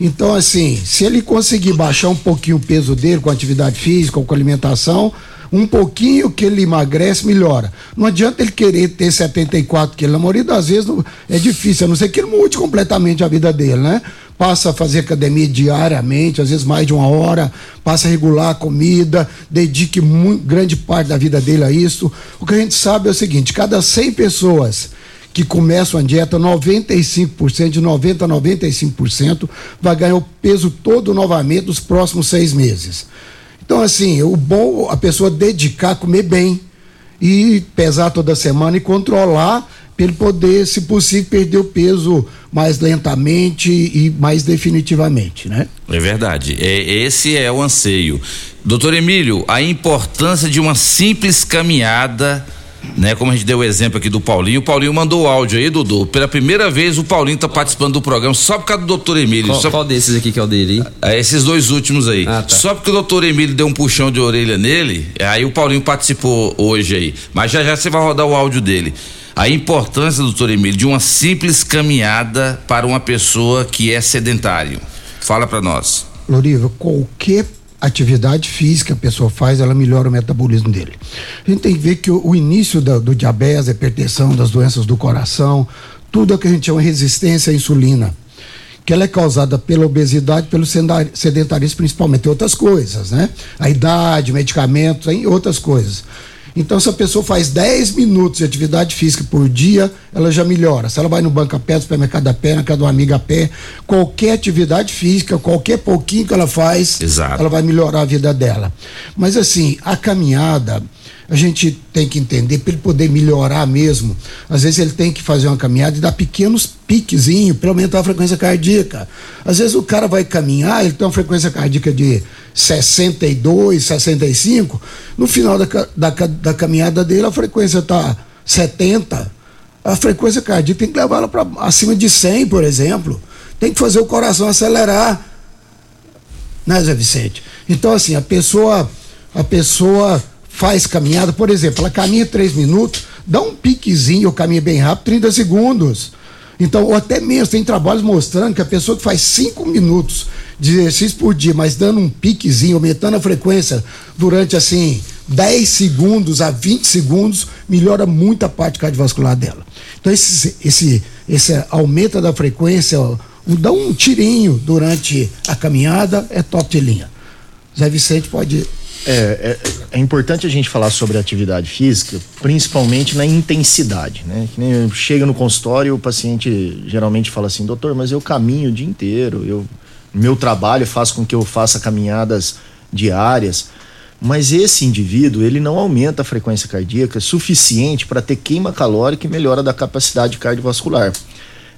Então, assim, se ele conseguir baixar um pouquinho o peso dele com atividade física ou com alimentação, um pouquinho que ele emagrece, melhora. Não adianta ele querer ter 74 quilos. Na maioria das vezes não- é difícil, a não ser que ele mude completamente a vida dele, né? Passa a fazer academia diariamente, às vezes mais de uma hora, passa a regular a comida, dedique muito, grande parte da vida dele a isso. O que a gente sabe é o seguinte: cada 100 pessoas que começam a dieta, 95%, de 90% a 95%, vai ganhar o peso todo novamente nos próximos seis meses. Então, assim, o bom a pessoa dedicar, comer bem e pesar toda semana e controlar para ele poder, se possível, perder o peso mais lentamente e mais definitivamente, né? É verdade. É, esse é o anseio. Doutor Emílio, a importância de uma simples caminhada, né? Como a gente deu o exemplo aqui do Paulinho. O Paulinho mandou o áudio aí, Dudu. Pela primeira vez o Paulinho tá participando do programa só por causa do doutor Emílio. Qual, só... qual desses aqui que é o dele? hein? É, esses dois últimos aí. Ah, tá. Só porque o doutor Emílio deu um puxão de orelha nele, aí o Paulinho participou hoje aí. Mas já já você vai rodar o áudio dele. A importância, doutor Emílio, de uma simples caminhada para uma pessoa que é sedentário. Fala para nós. Loriva, qualquer atividade física a pessoa faz, ela melhora o metabolismo dele. A gente tem que ver que o, o início da- do diabetes, da hipertensão, das doenças do coração, tudo é o que a gente chama resistência à insulina, que ela é causada pela obesidade, pelo sedentarismo principalmente, e outras coisas, né? A idade, medicamentos, em outras coisas. Então, se a pessoa faz 10 minutos de atividade física por dia, ela já melhora. Se ela vai no banco a pé, no supermercado a pé, na casa de uma amiga a pé, qualquer atividade física, qualquer pouquinho que ela faz, Exato. ela vai melhorar a vida dela. Mas assim, a caminhada, a gente tem que entender, para ele poder melhorar mesmo, às vezes ele tem que fazer uma caminhada e dar pequenos piquezinhos para aumentar a frequência cardíaca. Às vezes o cara vai caminhar, ele tem uma frequência cardíaca de 62, 65, no final da, da, da caminhada dele a frequência está 70, a frequência cardíaca tem que levar ela para acima de 100, por exemplo. Tem que fazer o coração acelerar né, Zé Vicente? Então, assim, a pessoa, a pessoa faz caminhada, por exemplo, ela caminha três minutos, dá um piquezinho, caminha bem rápido, 30 segundos. Então, ou até mesmo, tem trabalhos mostrando que a pessoa que faz cinco minutos de exercício por dia, mas dando um piquezinho, aumentando a frequência durante, assim, 10 segundos a 20 segundos, melhora muito a parte cardiovascular dela. Então, esse, esse, esse aumento da frequência, ó, dá um tirinho durante a caminhada, é top de linha. Zé Vicente pode. É, é, é importante a gente falar sobre atividade física, principalmente na intensidade, né? Chega no consultório, o paciente geralmente fala assim, doutor, mas eu caminho o dia inteiro, eu meu trabalho faz com que eu faça caminhadas diárias, mas esse indivíduo ele não aumenta a frequência cardíaca suficiente para ter queima calórica e melhora da capacidade cardiovascular.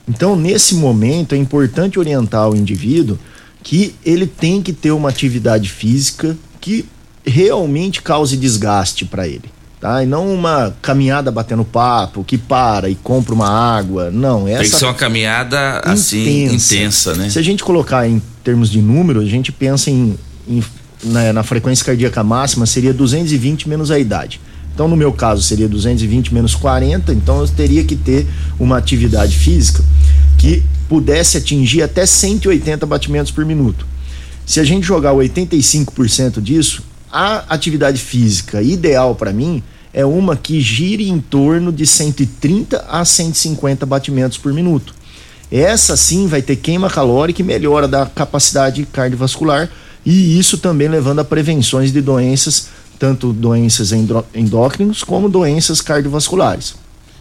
Então, nesse momento, é importante orientar o indivíduo que ele tem que ter uma atividade física que realmente cause desgaste para ele. Tá? E não uma caminhada batendo papo, que para e compra uma água. Não, essa Tem que ser uma caminhada assim, intensa, né? se a gente colocar em termos de número, a gente pensa em, em- na, na frequência cardíaca máxima seria 220 menos a idade. Então, no meu caso, seria 220 menos 40, então eu teria que ter uma atividade física que pudesse atingir até 180 batimentos por minuto. Se a gente jogar 85% disso, a atividade física ideal para mim é uma que gire em torno de 130 a 150 batimentos por minuto. Essa sim vai ter queima calórica e melhora da capacidade cardiovascular e isso também levando a prevenções de doenças, tanto doenças endócrinas como doenças cardiovasculares.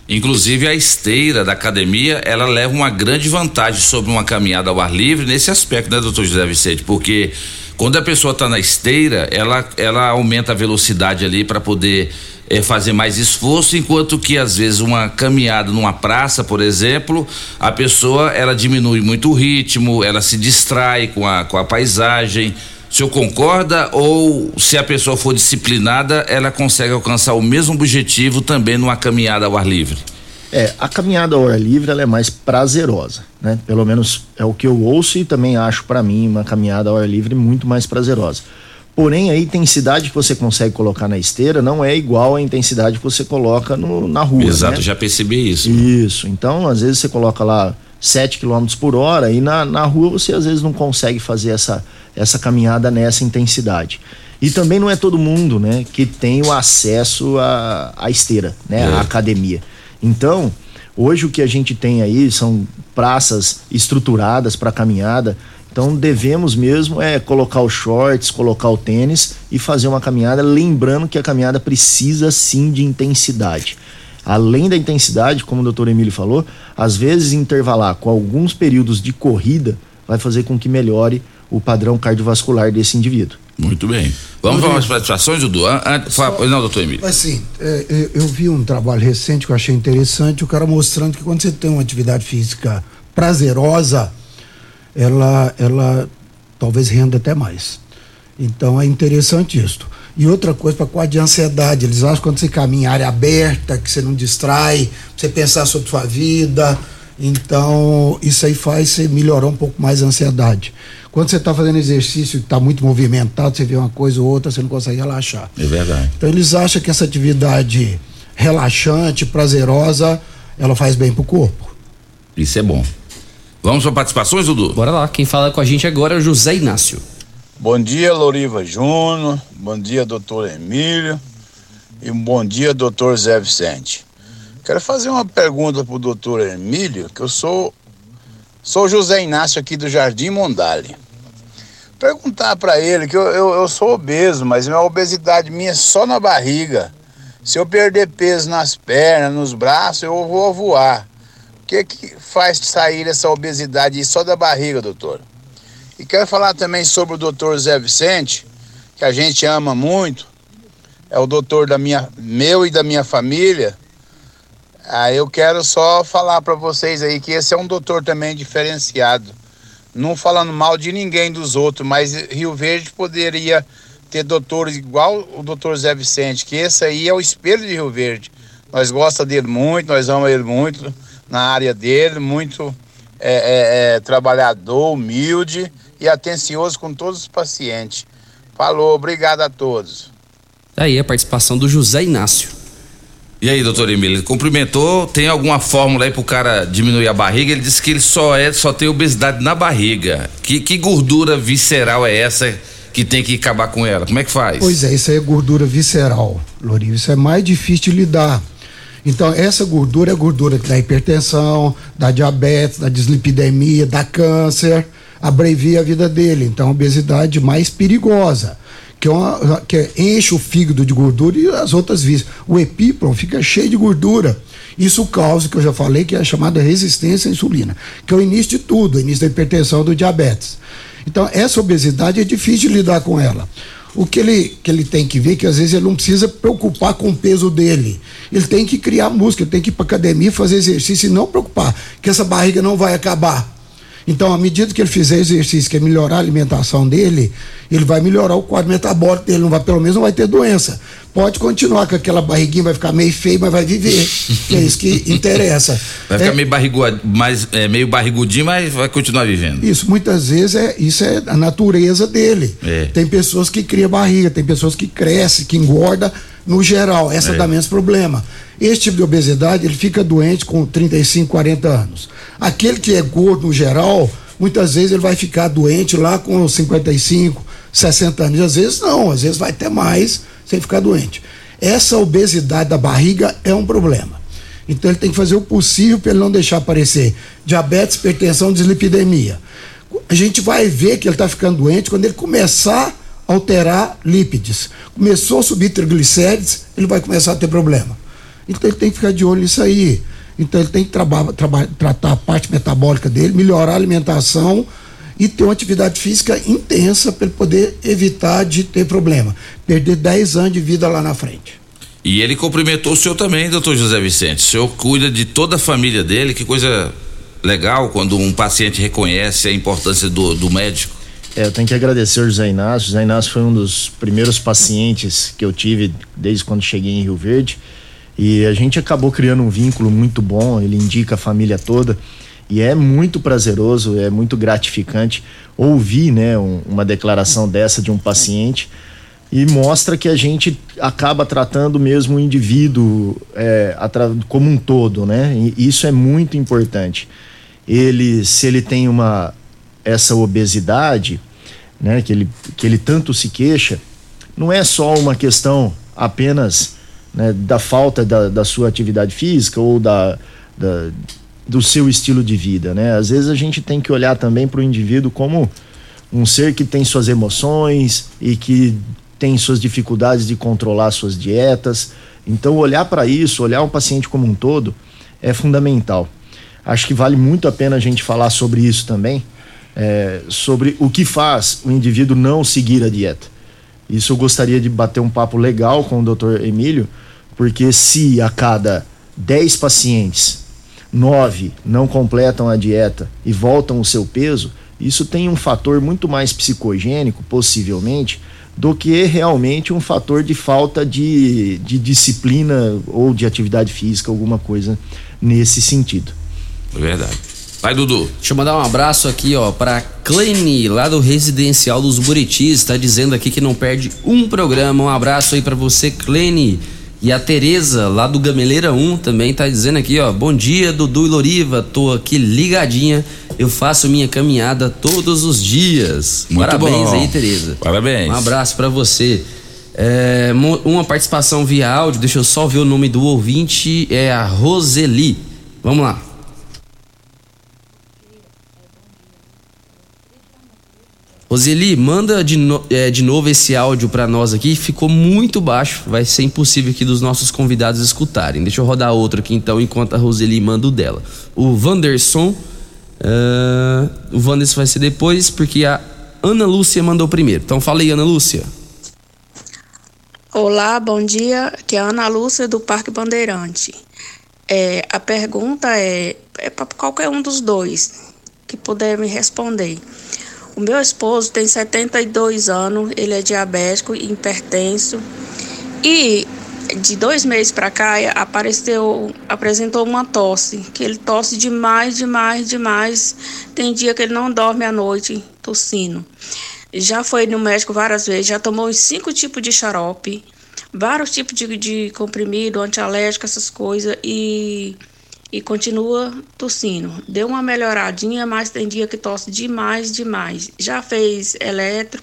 Inclusive a esteira da academia, ela leva uma grande vantagem sobre uma caminhada ao ar livre nesse aspecto, né, doutor José Vicente? Porque quando a pessoa está na esteira, ela, ela aumenta a velocidade ali para poder eh, fazer mais esforço, enquanto que às vezes uma caminhada numa praça, por exemplo, a pessoa ela diminui muito o ritmo, ela se distrai com a, com a paisagem. O senhor concorda ou se a pessoa for disciplinada, ela consegue alcançar o mesmo objetivo também numa caminhada ao ar livre? É, a caminhada ao ar livre ela é mais prazerosa, né? Pelo menos é o que eu ouço e também acho para mim uma caminhada ao ar livre muito mais prazerosa. Porém, a intensidade que você consegue colocar na esteira não é igual à intensidade que você coloca no- na rua. Exato, né? já percebi isso. Isso. Então, às vezes você coloca lá 7 km por hora e na, na rua você às vezes não consegue fazer essa, essa caminhada nessa intensidade. E também não é todo mundo, né, que tem o acesso à, à esteira, né, à É. academia. Então, hoje o que a gente tem aí são praças estruturadas para caminhada. Então devemos mesmo é colocar os shorts, colocar o tênis e fazer uma caminhada, lembrando que a caminhada precisa sim de intensidade. Além da intensidade, como o doutor Emílio falou, às vezes intervalar com alguns períodos de corrida vai fazer com que melhore o padrão cardiovascular desse indivíduo. Muito bem. Vamos para as participações, Dudu? An- fala- pois não, doutor Emílio. Assim, é, é, eu vi um trabalho recente que eu achei interessante, o cara mostrando que quando você tem uma atividade física prazerosa, ela, ela talvez renda até mais. Então é interessante isso. E outra coisa, para quadro de ansiedade, eles acham que quando você caminha em área aberta, que você não distrai, você pensar sobre sua vida. Então, isso aí faz você melhorar um pouco mais a ansiedade. Quando você está fazendo exercício está muito movimentado, você vê uma coisa ou outra, você não consegue relaxar. É verdade. Então eles acham que essa atividade relaxante, prazerosa, ela faz bem pro corpo. Isso é bom. Vamos para participações, Dudu? Bora lá, quem fala com a gente agora é o José Inácio. Bom dia, Loriva Júnior. Bom dia, doutor Emílio. E um bom dia, doutor Zé Vicente. Quero fazer uma pergunta pro doutor Emílio, que eu sou sou José Inácio aqui do Jardim Mondale. Perguntar para ele que eu, eu, eu sou obeso, mas a obesidade minha é só na barriga. Se eu perder peso nas pernas, nos braços, eu vou voar. O que que faz sair essa obesidade só da barriga, doutor? E quero falar também sobre o doutor Zé Vicente, que a gente ama muito. É o doutor da minha, meu e da minha família. Aí eu quero só falar para vocês aí que esse é um doutor também diferenciado. Não falando mal de ninguém dos outros, mas Rio Verde poderia ter doutores igual o doutor Zé Vicente, que esse aí é o espelho de Rio Verde. Nós gostamos dele muito, nós amamos ele muito na área dele, muito é, é, é, trabalhador, humilde e atencioso com todos os pacientes. Falou, obrigado a todos. Aí a participação do José Inácio. E aí, doutor Emílio, cumprimentou, tem alguma fórmula aí pro cara diminuir a barriga? Ele disse que ele só é, só tem obesidade na barriga. Que, que gordura visceral é essa que tem que acabar com ela? Como é que faz? Pois é, isso aí é gordura visceral, Lourinho. Isso é mais difícil de lidar. Então, essa gordura é gordura da hipertensão, da diabetes, da dislipidemia, da câncer, abrevia a vida dele. Então, obesidade mais perigosa, que, é uma, que enche o fígado de gordura e as outras vias. O epíplon fica cheio de gordura. Isso causa, que eu já falei, que é a chamada resistência à insulina, que é o início de tudo, o início da hipertensão do diabetes. Então, essa obesidade é difícil de lidar com ela. O que ele, que ele tem que ver é que às vezes ele não precisa preocupar com o peso dele. Ele tem que criar músculo, ele tem que ir para academia fazer exercício e não preocupar, que essa barriga não vai acabar. Então, à medida que ele fizer exercício, que é melhorar a alimentação dele, ele vai melhorar o quadro metabólico dele, não vai, pelo menos não vai ter doença. Pode continuar com aquela barriguinha, vai ficar meio feio, mas vai viver. é isso que interessa. Vai ficar É- meio, barrigu, mais, é, meio barrigudinho, mas vai continuar vivendo. Isso, muitas vezes é isso é a natureza dele. É. Tem pessoas que criam barriga, tem pessoas que crescem, que engorda no geral. Essa É. dá menos problema. Esse tipo de obesidade, ele fica doente com 35, 40 anos. Aquele que é gordo no geral, muitas vezes ele vai ficar doente lá com 55, 60 anos. Às vezes não, às vezes vai até mais sem ficar doente. Essa obesidade da barriga é um problema. Então ele tem que fazer o possível para ele não deixar aparecer diabetes, hipertensão, dislipidemia. A gente vai ver que ele está ficando doente quando ele começar a alterar lípides. Começou a subir triglicérides, ele vai começar a ter problema. Então ele tem que ficar de olho nisso aí. Então ele tem que traba- traba- tratar a parte metabólica dele, melhorar a alimentação e ter uma atividade física intensa para ele poder evitar de ter problema. Perder 10 anos de vida lá na frente. E ele cumprimentou o senhor também, doutor José Vicente. O senhor cuida de toda a família dele, que coisa legal quando um paciente reconhece a importância do, do médico. É, eu tenho que agradecer o José Inácio. O José Inácio foi um dos primeiros pacientes que eu tive desde quando cheguei em Rio Verde. E a gente acabou criando um vínculo muito bom. Ele indica a família toda. E é muito prazeroso, é muito gratificante ouvir né, um- uma declaração dessa de um paciente e mostra que a gente acaba tratando mesmo o indivíduo é, como um todo, né? E isso é muito importante. Ele, se ele tem uma essa obesidade, né, que ele, que ele tanto se queixa, não é só uma questão apenas né, da falta da, da sua atividade física ou da, da- do seu estilo de vida, né? Às vezes a gente tem que olhar também para o indivíduo como um ser que tem suas emoções e que tem suas dificuldades de controlar suas dietas. Então, olhar para isso, olhar o paciente como um todo, é fundamental. Acho que vale muito a pena a gente falar sobre isso também, é, sobre o que faz o indivíduo não seguir a dieta. Isso eu gostaria de bater um papo legal com o Dr. Emílio, porque se a cada 10 pacientes, 9 não completam a dieta e voltam o seu peso, isso tem um fator muito mais psicogênico, possivelmente, do que realmente um fator de falta de, de disciplina ou de atividade física, alguma coisa nesse sentido. É verdade. Vai, Dudu. Deixa eu mandar um abraço aqui, ó, pra Clene, lá do Residencial dos Buritis, tá dizendo aqui que não perde um programa. Um abraço aí pra você, Clene. E a Tereza, lá do Gameleira 1, também tá dizendo aqui, ó, bom dia, Dudu e Loriva, tô aqui ligadinha, eu faço minha caminhada todos os dias. Muito Parabéns bom. aí, Tereza. Parabéns. Um abraço pra você. É, uma participação via áudio, deixa eu só ver o nome do ouvinte, é a Roseli. Vamos lá. Roseli, manda de, no- é, de novo esse áudio pra nós aqui, ficou muito baixo, vai ser impossível aqui dos nossos convidados escutarem. Deixa eu rodar outro aqui então, enquanto a Roseli manda o dela. O Wanderson, ah, o Wanderson vai ser depois, porque a Ana Lúcia mandou primeiro. Então fala aí, Ana Lúcia. Olá, bom dia. Aqui é a Ana Lúcia do Parque Bandeirante. É, a pergunta é, é para qualquer um dos dois que puder me responder. O meu esposo tem 72 anos, ele é diabético hipertenso e de dois meses para cá apareceu, apresentou uma tosse, que ele tosse demais, demais, demais. Tem dia que ele não dorme à noite tossindo. Já foi no médico várias vezes, já tomou cinco tipos de xarope, vários tipos de, de comprimido, antialérgico, essas coisas, e, e continua tossindo. Deu uma melhoradinha, mas tem dia que tosse demais, demais. Já fez eletro,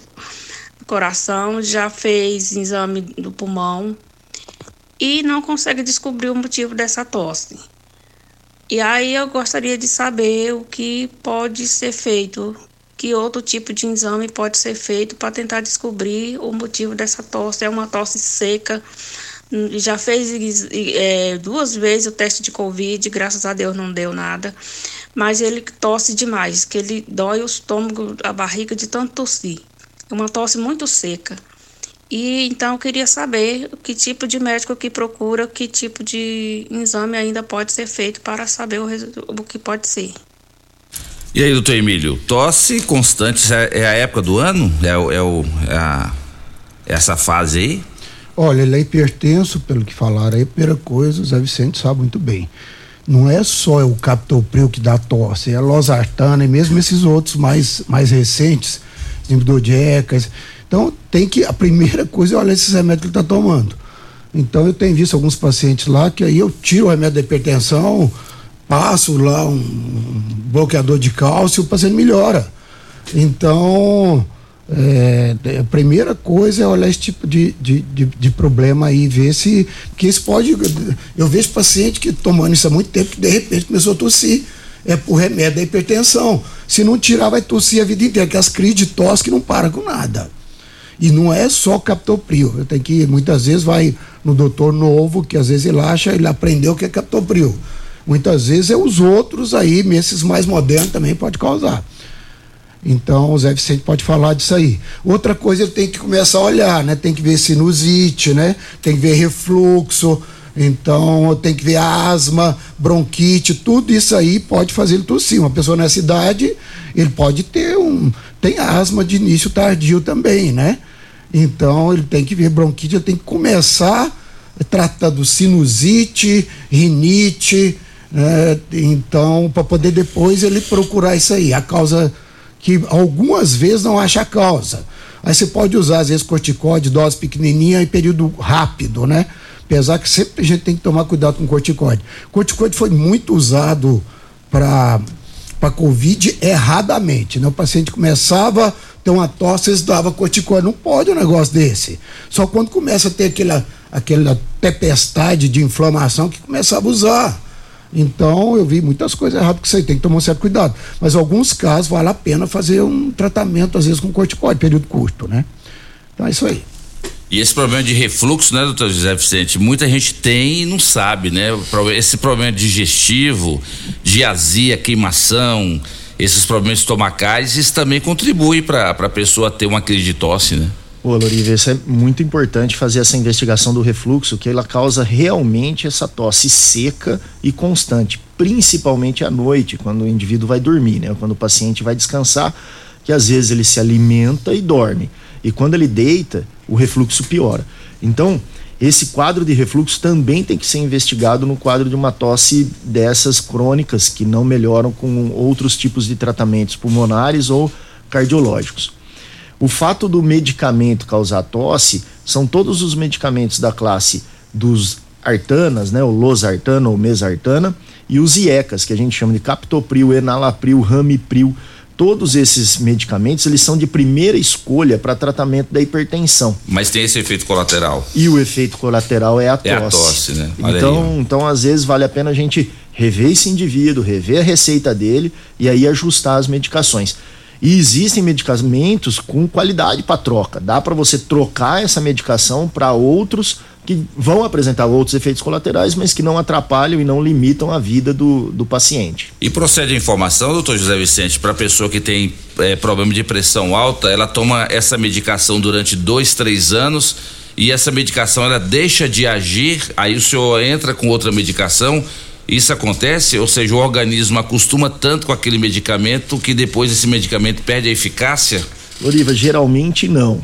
coração, já fez exame do pulmão e não consegue descobrir o motivo dessa tosse. E aí eu gostaria de saber o que pode ser feito, que outro tipo de exame pode ser feito para tentar descobrir o motivo dessa tosse. É uma tosse seca. Já fez é, duas vezes o teste de Covid, graças a Deus não deu nada. Mas ele tosse demais, que ele dói o estômago, a barriga de tanto tossir. É uma tosse muito seca. E então eu queria saber que tipo de médico que procura, que tipo de exame ainda pode ser feito para saber o, o que pode ser. E aí, doutor Emílio, tosse constante é é a época do ano? É, é, o, é a- essa fase aí? Olha, ele é hipertenso, pelo que falaram aí, primeira coisa, o Zé Vicente sabe muito bem. Não é só o captopril que dá tosse, é a losartana e mesmo esses outros mais, mais recentes, zimbidodiecas. Então, tem que, a primeira coisa é olhar esses remédios que ele está tomando. Então, eu tenho visto alguns pacientes lá que aí eu tiro o remédio da hipertensão, passo lá um, um bloqueador de cálcio, o paciente melhora. Então, é, a primeira coisa é olhar esse tipo de, de, de, de problema aí, ver se. Porque isso pode. Eu vejo paciente que tomando isso há muito tempo, que de repente começou a tossir. É por remédio da hipertensão. Se não tirar, vai tossir a vida inteira, que as crises de tosse que não para com nada. E não é só captopril. Eu tenho que, muitas vezes, vai no doutor novo, que às vezes ele acha, ele aprendeu o que é captopril. Muitas vezes é os outros aí, esses mais modernos também pode causar. Então o Zé Vicente pode falar disso aí. Outra coisa ele tem que começar a olhar, né? Tem que ver sinusite, né? Tem que ver refluxo, então tem que ver asma, bronquite, tudo isso aí pode fazer ele tossir. Uma pessoa nessa idade, ele pode ter um. Tem asma de início tardio também, né? Então ele tem que ver bronquite, ele tem que começar tratando sinusite, rinite, né? Então, para poder depois ele procurar isso aí. A causa que algumas vezes não acha causa. Aí você pode usar, às vezes, corticóide, dose pequenininha em período rápido, né? Apesar que sempre a gente tem que tomar cuidado com corticóide. Corticóide foi muito usado para para Covid erradamente, né? O paciente começava a ter uma tosse, eles davam corticóide. Não pode um negócio desse. Só quando começa a ter aquela, aquela tempestade de inflamação que começava a usar. Então, eu vi muitas coisas erradas isso aí, tem que tomar um certo cuidado. Mas, em alguns casos, vale a pena fazer um tratamento, às vezes, com corticóide, período curto, né? Então, é isso aí. E esse problema de refluxo, né, doutor José Vicente? Muita gente tem e não sabe, né? Esse problema digestivo, de azia, queimação, esses problemas estomacais, isso também contribui para a pessoa ter uma crise de tosse, né? Ô, Loriva, isso é muito importante fazer essa investigação do refluxo, que ela causa realmente essa tosse seca e constante, principalmente à noite, quando o indivíduo vai dormir, né? Quando o paciente vai descansar, que às vezes ele se alimenta e dorme. E quando ele deita, o refluxo piora. Então, esse quadro de refluxo também tem que ser investigado no quadro de uma tosse dessas crônicas que não melhoram com outros tipos de tratamentos pulmonares ou cardiológicos. O fato do medicamento causar tosse são todos os medicamentos da classe dos artanas, né, o losartana ou mesartana, e os IECAS, que a gente chama de captopril, enalapril, ramipril. Todos esses medicamentos, eles são de primeira escolha para tratamento da hipertensão. Mas tem esse efeito colateral. E o efeito colateral é a tosse. É a tosse, né? Olha então, aí, então, às vezes, vale a pena a gente rever esse indivíduo, rever a receita dele e aí ajustar as medicações. E existem medicamentos com qualidade para troca. Dá para você trocar essa medicação para outros que vão apresentar outros efeitos colaterais, mas que não atrapalham e não limitam a vida do, do paciente. E procede a informação, doutor José Vicente, para a pessoa que tem é, problema de pressão alta, ela toma essa medicação durante dois, três anos e essa medicação ela deixa de agir, aí o senhor entra com outra medicação. Isso acontece, ou seja, o organismo acostuma tanto com aquele medicamento que depois esse medicamento perde a eficácia? Loriva, geralmente não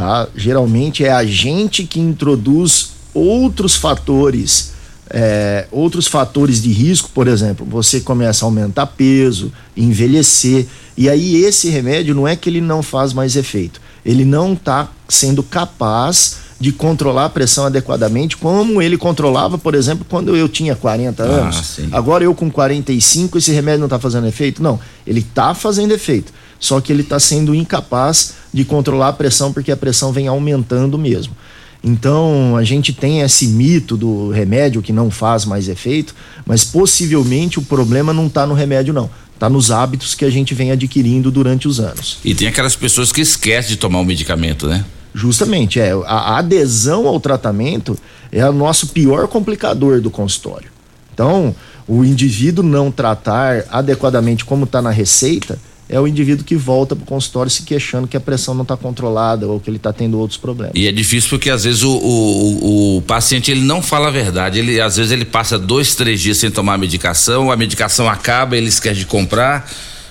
tá? Geralmente é a gente que introduz outros fatores, é, outros fatores de risco, por exemplo, você começa a aumentar peso, envelhecer, e aí esse remédio não é que ele não faz mais efeito, ele não está sendo capaz de controlar a pressão adequadamente, como ele controlava, por exemplo, quando eu tinha 40 anos. Ah, Agora eu com 45, esse remédio não está fazendo efeito? Não, ele está fazendo efeito só que ele está sendo incapaz de controlar a pressão porque a pressão vem aumentando mesmo. Então a gente tem esse mito do remédio que não faz mais efeito, mas possivelmente o problema não está no remédio não, está nos hábitos que a gente vem adquirindo durante os anos. E tem aquelas pessoas que esquecem de tomar o medicamento, né? Justamente, é a adesão ao tratamento é o nosso pior complicador do consultório. Então, o indivíduo não tratar adequadamente como está na receita, é o indivíduo que volta para o consultório se queixando que a pressão não está controlada ou que ele está tendo outros problemas. E é difícil porque às vezes o, o, o, paciente ele não fala a verdade. Ele às vezes ele passa dois, três dias sem tomar a medicação, a medicação acaba, ele esquece de comprar.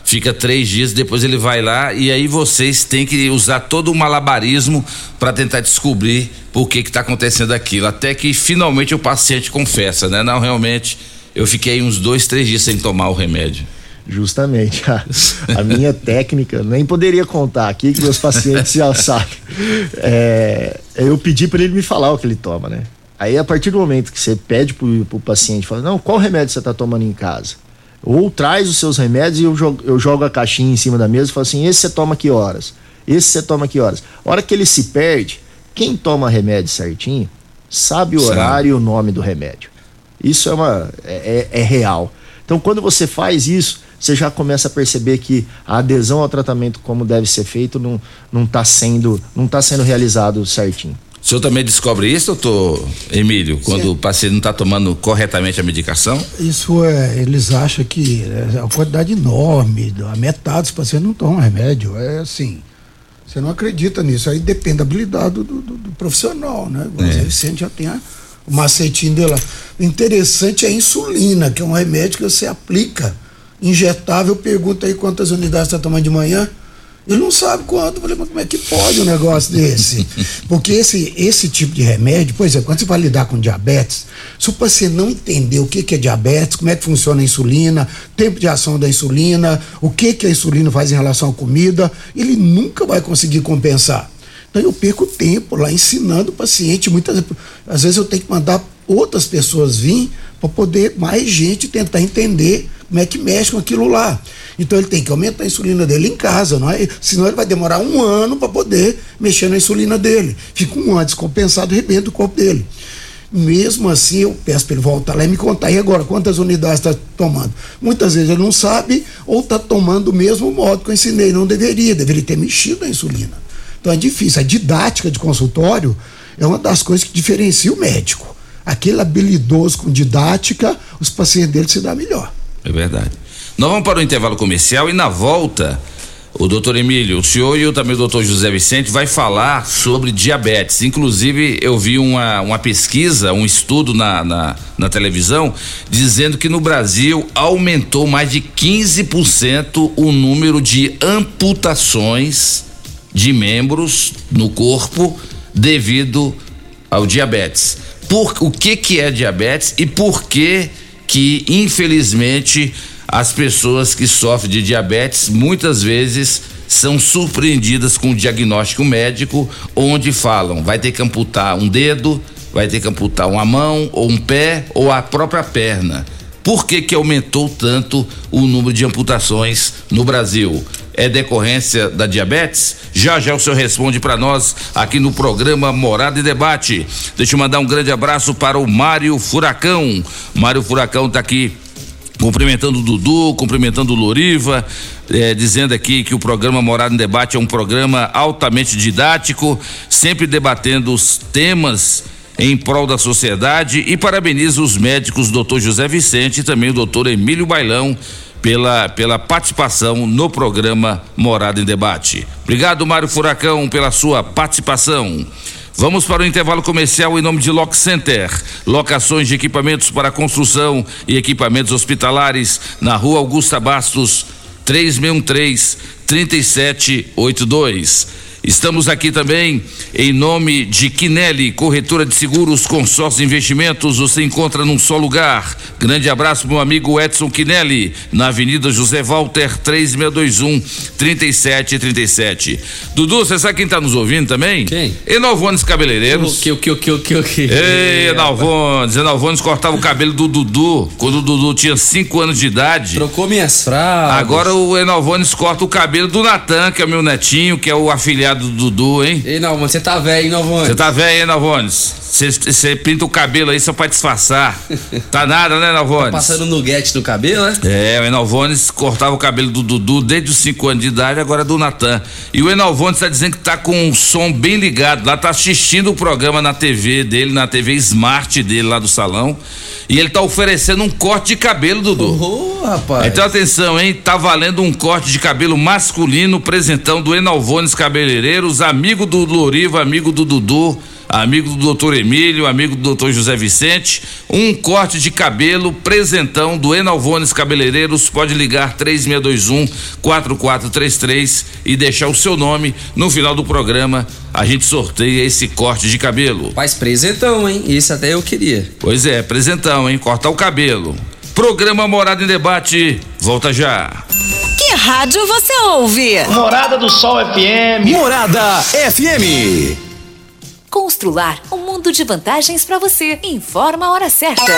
Fica três dias, depois ele vai lá e aí vocês têm que usar todo o malabarismo para tentar descobrir por que está acontecendo aquilo. Até que finalmente o paciente confessa, né? Não, realmente, eu fiquei uns dois, três dias sem tomar o remédio. Justamente. A, a minha técnica, nem poderia contar aqui, que meus pacientes já sabem. É, eu pedi para ele me falar o que ele toma, né? Aí, a partir do momento que você pede pro, pro paciente, fala, não, qual remédio você tá tomando em casa? Ou traz os seus remédios e eu jogo, eu jogo a caixinha em cima da mesa e falo assim, esse você toma que horas? Esse você toma que horas? A hora que ele se perde, quem toma remédio certinho, sabe o horário e o nome do remédio. Isso é uma é, é, é real. Então, quando você faz isso, você já começa a perceber que a adesão ao tratamento como deve ser feito não não está sendo não tá sendo realizado certinho. O senhor também descobre isso, doutor Emílio, quando Sim. o paciente não está tomando corretamente a medicação? Isso é, eles acham que é a quantidade enorme, a metade dos pacientes não tomam remédio. É assim, você não acredita nisso. Aí depende da habilidade do, do, do profissional, né? O é. Vicente já tem a, o macetinho dele lá. O interessante é a insulina, que é um remédio que você aplica injetável, pergunta aí quantas unidades está tomando de manhã. Ele não sabe quanto. Eu falei, mas como é que pode um negócio desse? Porque esse, esse tipo de remédio, por exemplo, quando você vai lidar com diabetes, se o paciente não entender o que, que é diabetes, como é que funciona a insulina, tempo de ação da insulina, o que, que a insulina faz em relação à comida, ele nunca vai conseguir compensar. Então eu perco tempo lá ensinando o paciente. Muitas às vezes eu tenho que mandar outras pessoas vir para poder mais gente tentar entender como é que mexe com aquilo lá. Então ele tem que aumentar a insulina dele em casa, não é? Senão ele vai demorar um ano para poder mexer na insulina dele. Fica um ano descompensado, rebenta o corpo dele. Mesmo assim, eu peço para ele voltar lá e me contar. E agora, quantas unidades está tomando? Muitas vezes ele não sabe ou está tomando do mesmo modo que eu ensinei. Não deveria, deveria ter mexido na insulina. Então é difícil. A didática de consultório é uma das coisas que diferencia o médico. Aquele habilidoso com didática, os pacientes dele se dá melhor. É verdade. Nós vamos para o intervalo comercial e na volta, o doutor Emílio, o senhor e eu também o doutor José Vicente vai falar sobre diabetes. Inclusive, eu vi uma, uma pesquisa, um estudo na, na, na televisão, dizendo que no Brasil aumentou mais de 15% o número de amputações de membros no corpo devido ao diabetes. Por, o que que é diabetes e por que que infelizmente as pessoas que sofrem de diabetes muitas vezes são surpreendidas com o diagnóstico médico, onde falam vai ter que amputar um dedo, vai ter que amputar uma mão ou um pé ou a própria perna. Por que que aumentou tanto o número de amputações no Brasil? é decorrência da diabetes? Já já o senhor responde para nós aqui no programa Morada e Debate. Deixa eu mandar um grande abraço para o Mário Furacão. Mário Furacão está aqui Cumprimentando o Dudu, cumprimentando o Loriva, eh, dizendo aqui que o programa Morada em Debate é um programa altamente didático, sempre debatendo os temas em prol da sociedade e parabeniza os médicos doutor José Vicente e também o doutor Emílio Bailão pela, pela participação no programa Morada em Debate. Obrigado, Mário Furacão, pela sua participação. Vamos para o intervalo comercial em nome de Lock Center. Locações de equipamentos para construção e equipamentos hospitalares na rua Augusta Bastos, 3613 3782. Estamos aqui também em nome de Quinelli, corretora de seguros, consórcio de investimentos, você encontra num só lugar. Grande abraço meu amigo Edson Quinelli, na Avenida José Walter, 3621 3737. Dudu, você sabe quem está nos ouvindo também? Quem? Enalvones Cabeleireiros. O que, o que, o que, o que, o que? Ei, Enalvones, Enalvones cortava o cabelo do Dudu quando o Dudu tinha 5 anos de idade. Trocou minhas fraldas. Agora o Enalvones corta o cabelo do Natan, que é meu netinho, que é o do Dudu, hein? Ei, não, você tá velho, hein, Nalvones? Você tá velho, hein, Nalvones? Você pinta o cabelo aí só pra disfarçar. tá nada, né, Nalvones? Tá passando nuguete no cabelo, né? É, o Enalvones cortava o cabelo do Dudu desde os 5 anos de idade, agora é do Natan. E o Enalvones tá dizendo que tá com o som bem ligado lá, tá assistindo o programa na TV dele, na TV Smart dele lá do salão. E ele tá oferecendo um corte de cabelo, Dudu. Ô, rapaz. Então atenção, hein? Tá valendo um corte de cabelo masculino, presentão do Enalvones Cabeleireiros, amigo do Loriva, amigo do Dudu, amigo do doutor Emílio, amigo do doutor José Vicente. Um corte de cabelo, presentão do Enalvones Cabeleireiros. Pode ligar 3621 4433 e deixar o seu nome no final do programa. A gente sorteia esse corte de cabelo. Faz presentão, hein? Esse até eu queria. Pois é, presentão, hein? Cortar o cabelo. Programa Morada em Debate, volta já. Rádio você ouve? Morada do Sol FM. Morada FM. Constrular um mundo de vantagens para você. Informa a hora certa.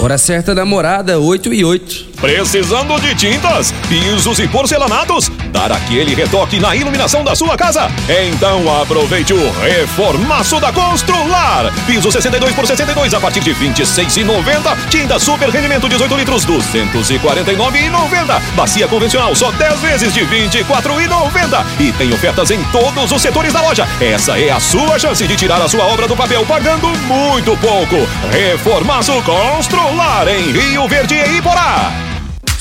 Hora certa da morada, 8 e 8. Precisando de tintas, pisos e porcelanatos? Dar aquele retoque na iluminação da sua casa? Então aproveite o reformaço da Constrular. Piso 62 por 62 a partir de 26,90. Tinta super rendimento 18 litros 249,90. Bacia convencional só 10 vezes de 24,90. E tem ofertas em todos os setores da loja. Essa é a sua chance de tirar a sua obra do papel pagando muito pouco. Reformaço Constrular em Rio Verde e Iporá.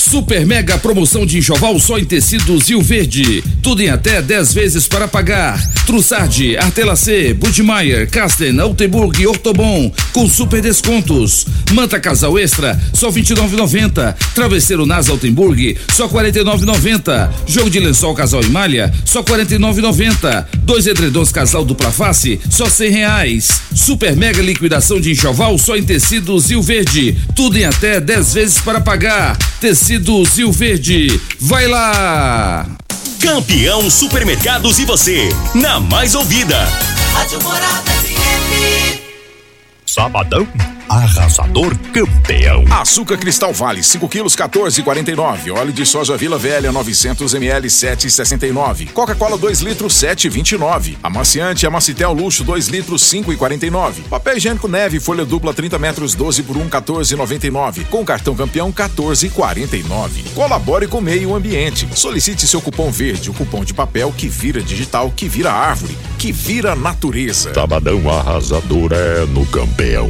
Super mega promoção de enxoval só em tecidos Rio Verde. Tudo em até 10 vezes para pagar. Trussardi, Artelacê, Budmeier, Casten, Altenburg e Ortobon com super descontos. Manta Casal Extra só 29,90. Travesseiro Nas Altenburg só 49,90. Jogo de lençol Casal e Malha só 49,90. Dois edredons Casal dupla face só 100 reais. Super mega liquidação de enxoval só em tecidos Rio Verde. Tudo em até 10 vezes para pagar. Tecidos Rio Verde. Vai lá! Campeão Supermercados e você, na mais ouvida. Rádio Morada FM. Sabadão arrasador campeão. Açúcar Cristal Vale, 5 quilos, 14,49. Óleo de soja Vila Velha, 900 ml, 7,69. Coca-Cola, 2 litros, 7,29. Amaciante Amacitel Luxo, 2 litros, 5,49. Papel higiênico Neve, folha dupla, 30 metros, 12 por 1, 14,99. Com cartão campeão, 14,49. Colabore com o meio ambiente. Solicite seu cupom verde, o cupom de papel que vira digital, que vira árvore, que vira natureza. Sabadão arrasador é no campeão.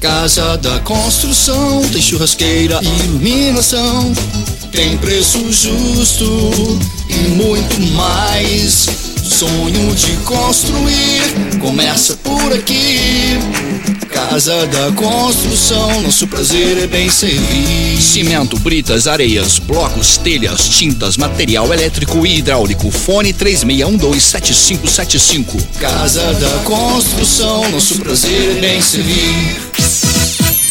Casa da construção, tem churrasqueira iluminação. Tem preço justo e muito mais. Sonho de construir começa por aqui. Casa da construção, nosso prazer é bem servir. Cimento, britas, areias, blocos, telhas, tintas, material elétrico e hidráulico. Fone 36127575. Casa da construção, nosso prazer é bem servir.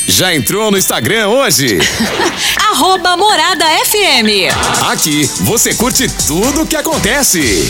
Já entrou no Instagram hoje? Arroba Morada FM. Aqui você curte tudo o que acontece.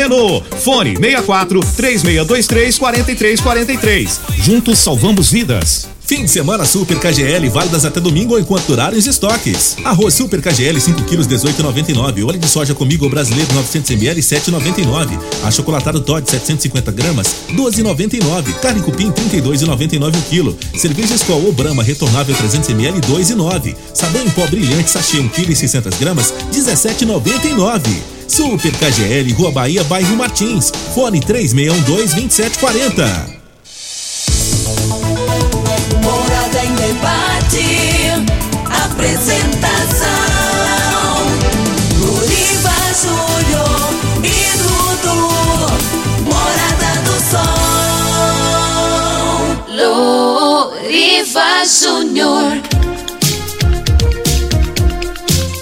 Fone 64 3623 4343. Juntos salvamos vidas. Fim de semana Super KGL, válidas até domingo enquanto durarem os estoques. Arroz Super KGL 5 kg 18,99. Óleo de soja comigo brasileiro 900 ml 7,99. Achocolatado Todd 750 gramas 12,99. Carne cupim 32,99 o quilo. Cerveja Skol ou Brahma retornável 300 ml 2,9. Sabão em pó brilhante sachê 1 kg 600 gramas 17,99. Super KGL, Rua Bahia, bairro Martins. Fone 3612-2740. Morada em debate. Apresentação. Luriva Júnior e Dudu. Morada do Sol. Luriva Júnior.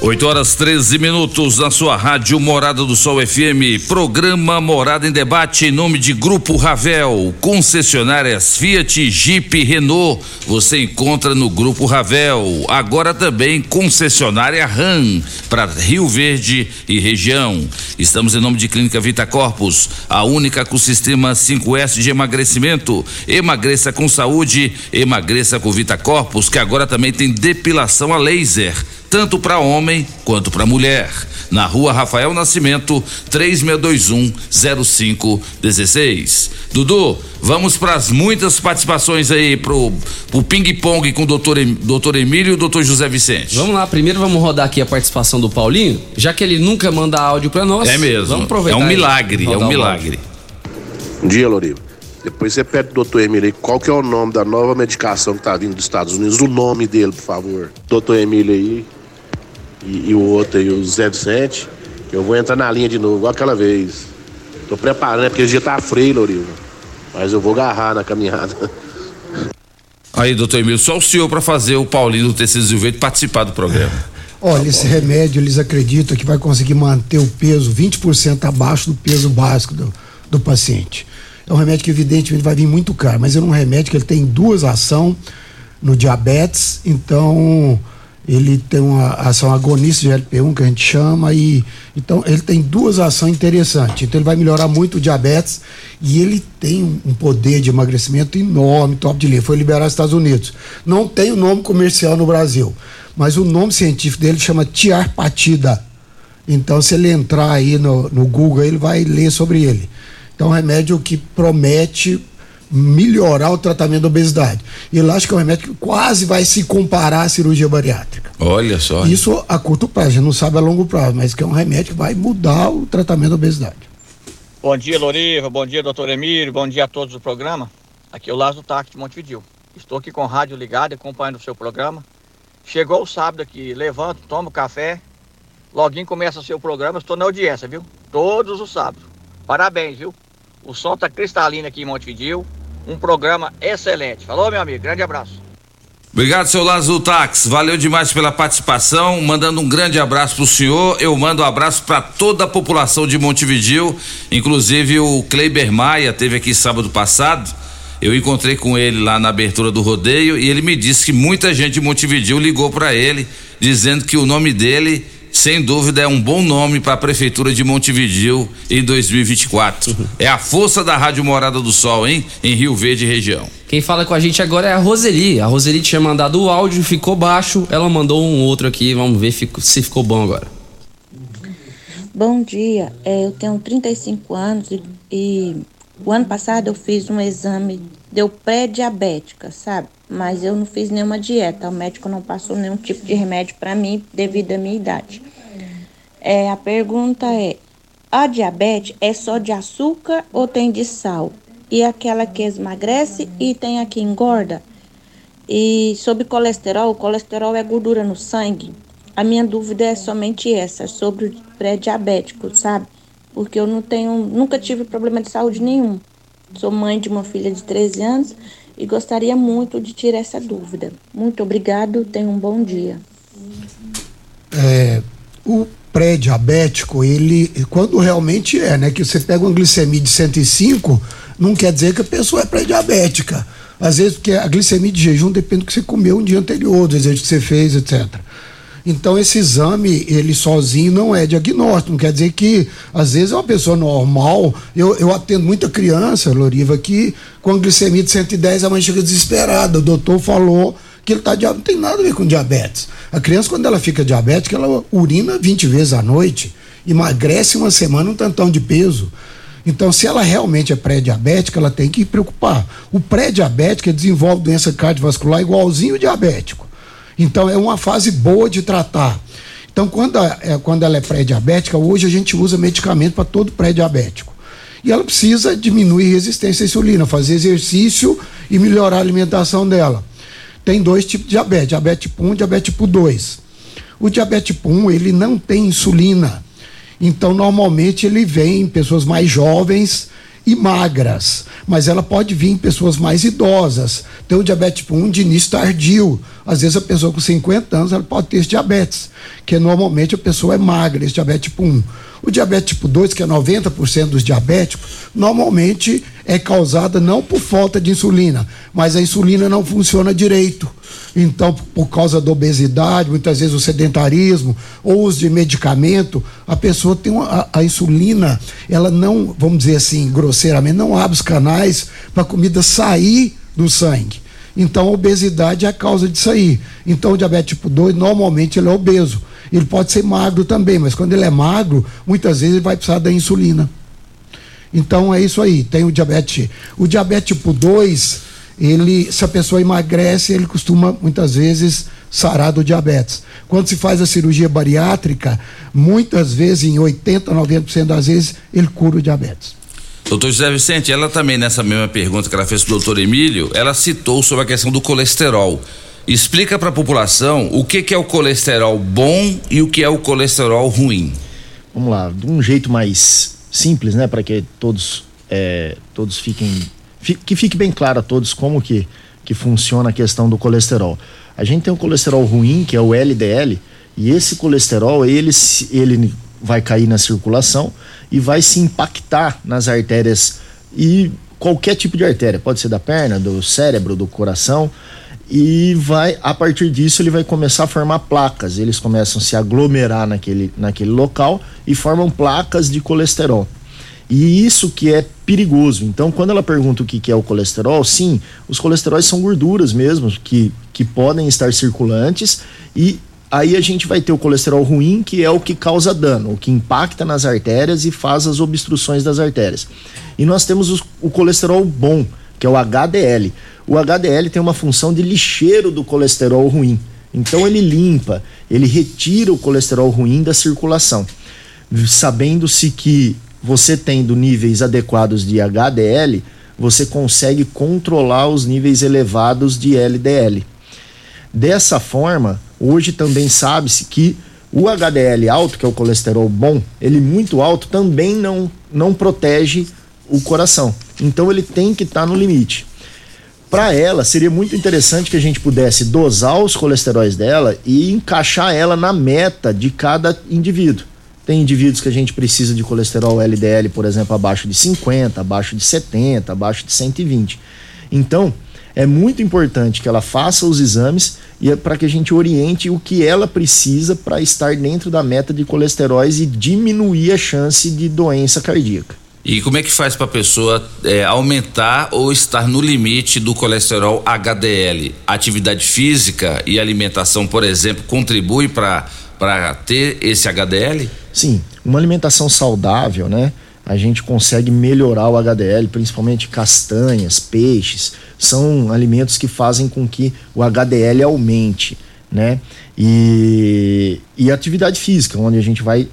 8 horas 13 minutos na sua rádio Morada do Sol FM. Programa Morada em Debate em nome de Grupo Ravel. Concessionárias Fiat, Jeep, Renault. Você encontra no Grupo Ravel. Agora também concessionária RAM para Rio Verde e região. Estamos em nome de Clínica Vita Corpus, a única com sistema 5S de emagrecimento. Emagreça com saúde, emagreça com Vita Corpus, que agora também tem depilação a laser tanto para homem quanto para mulher. Na rua Rafael Nascimento, 3621-0516. Dudu, vamos para as muitas participações aí pro, pro ping-pong com o doutor, doutor Emílio e o doutor José Vicente. Vamos lá, primeiro vamos rodar aqui a participação do Paulinho, já que ele nunca manda áudio para nós. É mesmo. Vamos aproveitar. É um milagre, é um milagre. Bom dia, Loriva. Depois você pede pro doutor Emílio aí qual que é o nome da nova medicação que tá vindo dos Estados Unidos, o nome dele, por favor. Doutor Emílio aí e, e o outro aí, o Zé Vicente. Eu vou entrar na linha de novo, igual aquela vez. Tô preparando, porque o dia tá frio, Loriva. Mas eu vou agarrar na caminhada. Aí, doutor Emílio, só o senhor para fazer o Paulinho do Tecido Verde participar do programa. Olha, esse remédio eles acreditam que vai conseguir manter o peso 20% abaixo do peso básico do, do paciente. É um remédio que evidentemente vai vir muito caro, mas é um remédio que ele tem duas ações no diabetes, então ele tem uma ação agonista de LP1 que a gente chama e então ele tem duas ações interessantes. Então ele vai melhorar muito o diabetes e ele tem um, um poder de emagrecimento enorme, top de linha. Foi liberado nos Estados Unidos. Não tem o nome comercial no Brasil, mas o nome científico dele chama tiarpatida. Então se ele entrar aí no, no Google ele vai ler sobre ele. Então é um remédio que promete melhorar o tratamento da obesidade. E eu acho que é um remédio que quase vai se comparar à cirurgia bariátrica. Olha só. Isso a curto prazo, a gente não sabe a longo prazo, mas que é um remédio que vai mudar o tratamento da obesidade. Bom dia, Loriva. Bom dia, doutor Emílio. Bom dia a todos do programa. Aqui é o Lázaro Taque de Montevidil. Estou aqui com o rádio ligado, acompanhando o seu programa. Chegou o sábado aqui, levanto, tomo café, loguinho começa o seu programa, estou na audiência, viu? Todos os sábados. Parabéns, viu? O som tá cristalino aqui em Montevidil. Um programa excelente. Falou, meu amigo. Grande abraço. Obrigado, seu Lázaro Tax. Valeu demais pela participação. Mandando um grande abraço pro senhor. Eu mando um abraço para toda a população de Montevidil, inclusive o Kleiber Maia teve aqui sábado passado. Eu encontrei com ele lá na abertura do rodeio e ele me disse que muita gente de Montevidil ligou para ele dizendo que o nome dele, sem dúvida, é um bom nome para a prefeitura de Montevidil em 2024. É a força da Rádio Morada do Sol, hein? Em Rio Verde região. Quem fala com a gente agora é a Roseli. A Roseli tinha mandado o áudio, ficou baixo. Ela mandou um outro aqui, vamos ver se ficou bom agora. Bom dia, é, eu tenho 35 anos e, e o ano passado eu fiz um exame, deu pré-diabética, sabe? Mas eu não fiz nenhuma dieta, o médico não passou nenhum tipo de remédio para mim devido à minha idade. É, a pergunta é: a diabetes é só de açúcar ou tem de sal? E aquela que emagrece e tem a que engorda? E sobre colesterol, o colesterol é gordura no sangue. A minha dúvida é somente essa, sobre o pré-diabético, sabe? Porque eu não tenho, nunca tive problema de saúde nenhum. Sou mãe de uma filha de 13 anos e gostaria muito de tirar essa dúvida. Muito obrigado, tenha um bom dia. É, o pré-diabético, ele, quando realmente é, né? Que você pega uma glicemia de 105, não quer dizer que a pessoa é pré-diabética. Às vezes, porque a glicemia de jejum depende do que você comeu um dia anterior, do exercício que você fez, etc. Então, esse exame, ele sozinho não é diagnóstico. Não quer dizer que, às vezes, é uma pessoa normal. Eu, eu atendo muita criança, Loriva, que com glicemia de 110 a mãe chega desesperada. O doutor falou que ele tá. Não tem nada a ver com diabetes. A criança, quando ela fica diabética, ela urina 20 vezes à noite, emagrece uma semana um tantão de peso. Então, se ela realmente é pré-diabética, ela tem que preocupar. O pré-diabético desenvolve doença cardiovascular igualzinho o diabético. Então, é uma fase boa de tratar. Então, quando, a- é, quando ela é pré-diabética, hoje a gente usa medicamento para todo pré-diabético. E ela precisa diminuir resistência à insulina, fazer exercício e melhorar a alimentação dela. Tem dois tipos de diabetes, diabetes tipo 1 e diabetes tipo 2. O diabetes tipo 1, ele não tem insulina. Então, normalmente, ele vem em pessoas mais jovens e magras, mas ela pode vir em pessoas mais idosas. Tem o diabetes tipo 1 de início tardio. Às vezes, a pessoa com 50 anos ela pode ter esse diabetes, que normalmente a pessoa é magra, esse diabetes tipo 1. O diabetes tipo 2, que é 90% dos diabéticos, normalmente é causada não por falta de insulina, mas a insulina não funciona direito. Então, por causa da obesidade, muitas vezes o sedentarismo ou uso de medicamento, a pessoa tem uma, a, a insulina, ela não, vamos dizer assim, grosseiramente, não abre os canais para a comida sair do sangue. Então, a obesidade é a causa disso aí. Então, o diabetes tipo 2, normalmente, ele é obeso. Ele pode ser magro também, mas quando ele é magro, muitas vezes ele vai precisar da insulina. Então, é isso aí. Tem o diabetes. O diabetes tipo 2, ele, se a pessoa emagrece, ele costuma, muitas vezes, sarar do diabetes. Quando se faz a cirurgia bariátrica, muitas vezes, em 80, 90% das vezes, ele cura o diabetes. Doutor José Vicente, ela também, nessa mesma pergunta que ela fez pro doutor Emílio, ela citou sobre a questão do colesterol. Explica para a população o que, que é o colesterol bom e o que é o colesterol ruim. Vamos lá, de um jeito mais simples, né, para que todos é, todos fiquem fi- que fique bem claro a todos como que que funciona a questão do colesterol. A gente tem o colesterol ruim, que é o LDL, e esse colesterol ele ele vai cair na circulação e vai se impactar nas artérias e qualquer tipo de artéria, pode ser da perna, do cérebro, do coração, e vai a partir disso ele vai começar a formar placas. Eles começam a se aglomerar naquele, naquele local e formam placas de colesterol. E isso que é perigoso. Então, quando ela pergunta o que, que é o colesterol, sim, os colesteróis são gorduras mesmo, que, que podem estar circulantes, e aí a gente vai ter o colesterol ruim, que é o que causa dano, o que impacta nas artérias e faz as obstruções das artérias. E nós temos os- o colesterol bom, que é o HDL. O HDL tem uma função de lixeiro do colesterol ruim. Então ele limpa, ele retira o colesterol ruim da circulação. Sabendo-se que você tendo níveis adequados de HDL, você consegue controlar os níveis elevados de LDL. Dessa forma, hoje também sabe-se que o HDL alto, que é o colesterol bom, ele muito alto também não, não protege o coração. Então ele tem que estar no limite. Para ela, seria muito interessante que a gente pudesse dosar os colesteróis dela e encaixar ela na meta de cada indivíduo. Tem indivíduos que a gente precisa de colesterol LDL, por exemplo, abaixo de 50, abaixo de 70, abaixo de 120. Então, é muito importante que ela faça os exames e é para que a gente oriente o que ela precisa para estar dentro da meta de colesteróis e diminuir a chance de doença cardíaca. E como é que faz para a pessoa é, aumentar ou estar no limite do colesterol HDL? Atividade física e alimentação, por exemplo, contribui para ter esse HDL? Sim, uma alimentação saudável, né? A gente consegue melhorar o HDL, principalmente castanhas, peixes, são alimentos que fazem com que o HDL aumente, né? E, e atividade física, onde a gente vai,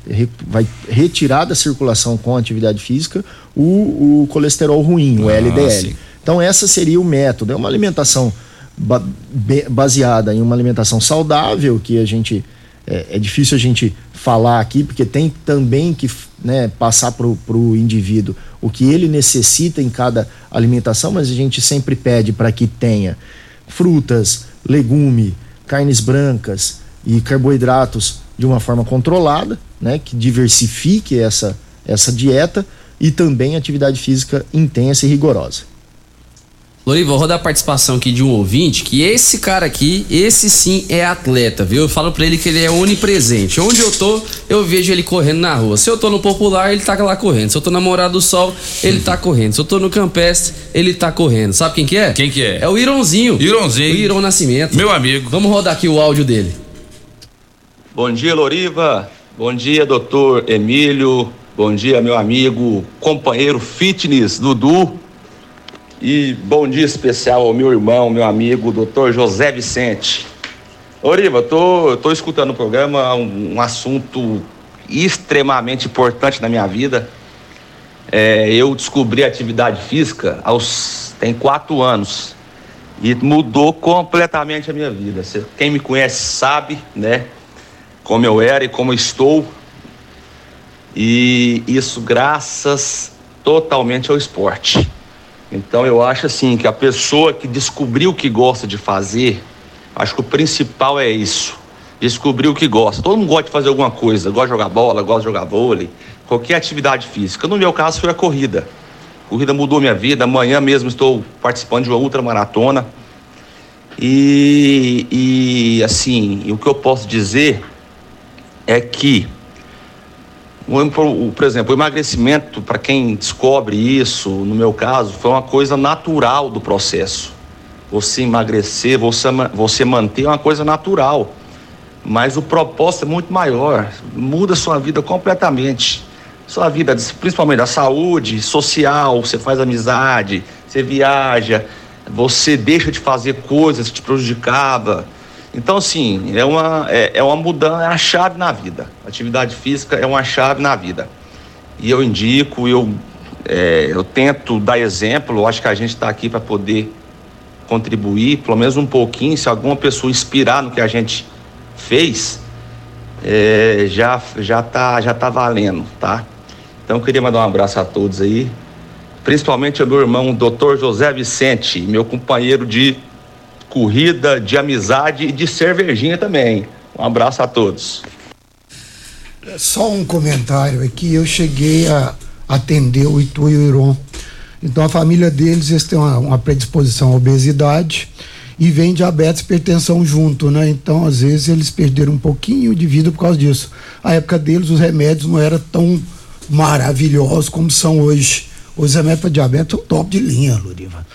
vai retirar da circulação com a atividade física o, o colesterol ruim, o Ah, LDL. sim. Então, essa seria o método. É uma alimentação ba- baseada em uma alimentação saudável, que a gente. É, é difícil a gente falar aqui, porque tem também que né, passar para o indivíduo o que ele necessita em cada alimentação, mas a gente sempre pede para que tenha frutas, legume, carnes brancas e carboidratos de uma forma controlada, né, que diversifique essa, essa dieta e também atividade física intensa e rigorosa. Loriva, vou rodar a participação aqui de um ouvinte que esse cara aqui, esse sim é atleta, viu? Eu falo pra ele que ele é onipresente. Onde eu tô, eu vejo ele correndo na rua. Se eu tô no popular, ele tá lá correndo. Se eu tô na Morada do Sol, ele tá correndo. Se eu tô no Campestre, ele tá correndo. Sabe quem que é? Quem que é? É o Ironzinho. Ironzinho. O Iron Nascimento. Meu amigo. Vamos rodar aqui o áudio dele. Bom dia, Loriva. Bom dia, doutor Emílio. Bom dia, meu amigo, companheiro fitness, Dudu. E bom dia especial ao meu irmão, meu amigo, doutor José Vicente. Loriva, tô, tô escutando o programa, um, um assunto extremamente importante na minha vida. É, eu descobri atividade física aos tem quatro anos e mudou completamente a minha vida. Quem me conhece sabe, né? como eu era e como eu estou. E isso graças totalmente ao esporte. Então eu acho assim que a pessoa que descobriu o que gosta de fazer, acho que o principal é isso. Descobrir o que gosta. Todo mundo gosta de fazer alguma coisa, gosta de jogar bola, gosta de jogar vôlei, qualquer atividade física. No meu caso foi a corrida. A corrida mudou minha vida. Amanhã mesmo estou participando de uma ultramaratona. E, e assim, o que eu posso dizer é que, por exemplo, o emagrecimento, para quem descobre isso, no meu caso, foi uma coisa natural do processo. Você emagrecer, você, você manter é uma coisa natural. Mas o propósito é muito maior, muda sua vida completamente. Sua vida, principalmente a saúde social, você faz amizade, você viaja, você deixa de fazer coisas que te prejudicava. Então, assim, é uma, é, é uma mudança, é uma chave na vida. Atividade física é uma chave na vida. E eu indico, eu, é, eu tento dar exemplo, eu acho que a gente está aqui para poder contribuir, pelo menos um pouquinho, se alguma pessoa inspirar no que a gente fez, é, já, já, tá, já tá valendo, tá? Então eu queria mandar um abraço a todos aí, principalmente ao meu irmão, Dr. José Vicente, meu companheiro de corrida, de amizade e de cervejinha também. Um abraço a todos. Só um comentário aqui, eu cheguei a atender o Itu e o Iron. Então a família deles eles têm uma, uma predisposição à obesidade e vem diabetes e hipertensão junto, né? Então às vezes eles perderam um pouquinho de vida por causa disso. A época deles os remédios não eram tão maravilhosos como são hoje. Os remédios para diabetes são top de linha, Luriva.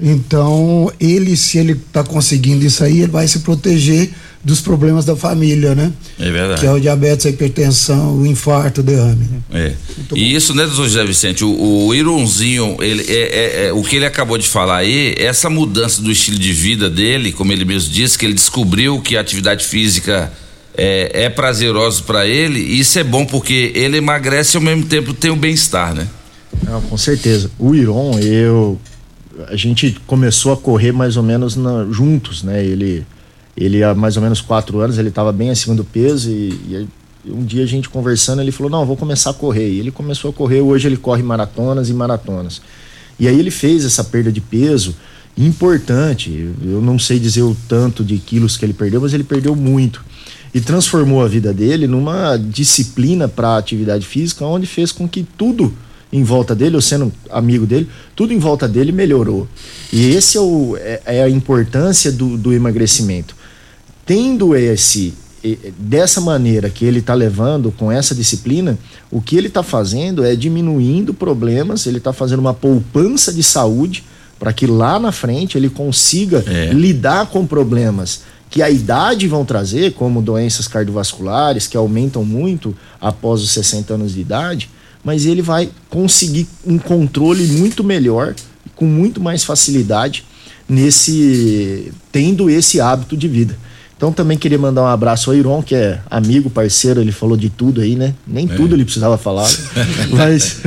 Então, ele, se ele está conseguindo isso aí, ele vai se proteger dos problemas da família, né? É verdade. Que é o diabetes, a hipertensão, o infarto, o derrame. Né? É. E isso, né, doutor José Vicente, o, o Ironzinho, ele, é, é- é- o que ele acabou de falar aí, essa mudança do estilo de vida dele, como ele mesmo disse, que ele descobriu que a atividade física é, é prazerosa para ele, e isso é bom porque ele emagrece e ao mesmo tempo tem o bem-estar, né? Não, com certeza. O Iron, eu. A gente começou a correr mais ou menos na- juntos, né? Ele, ele há mais ou menos quatro anos, ele estava bem acima do peso e, e um dia a gente conversando, ele falou: Não, vou começar a correr. E ele começou a correr, hoje ele corre maratonas e maratonas. E aí ele fez essa perda de peso importante. Eu não sei dizer o tanto de quilos que ele perdeu, mas ele perdeu muito. E transformou a vida dele numa disciplina para atividade física, onde fez com que tudo em volta dele, eu sendo amigo dele, tudo em volta dele melhorou. E esse é, o, é, é a importância do, do emagrecimento. Tendo esse dessa maneira que ele está levando com essa disciplina, o que ele está fazendo é diminuindo problemas, ele está fazendo uma poupança de saúde para que lá na frente ele consiga É. lidar com problemas que a idade vão trazer, como doenças cardiovasculares que aumentam muito após os 60 anos de idade, mas ele vai conseguir um controle muito melhor, com muito mais facilidade nesse tendo esse hábito de vida. Então também queria mandar um abraço ao Iron, que é amigo, parceiro, ele falou de tudo aí, né? Nem É. tudo ele precisava falar, mas,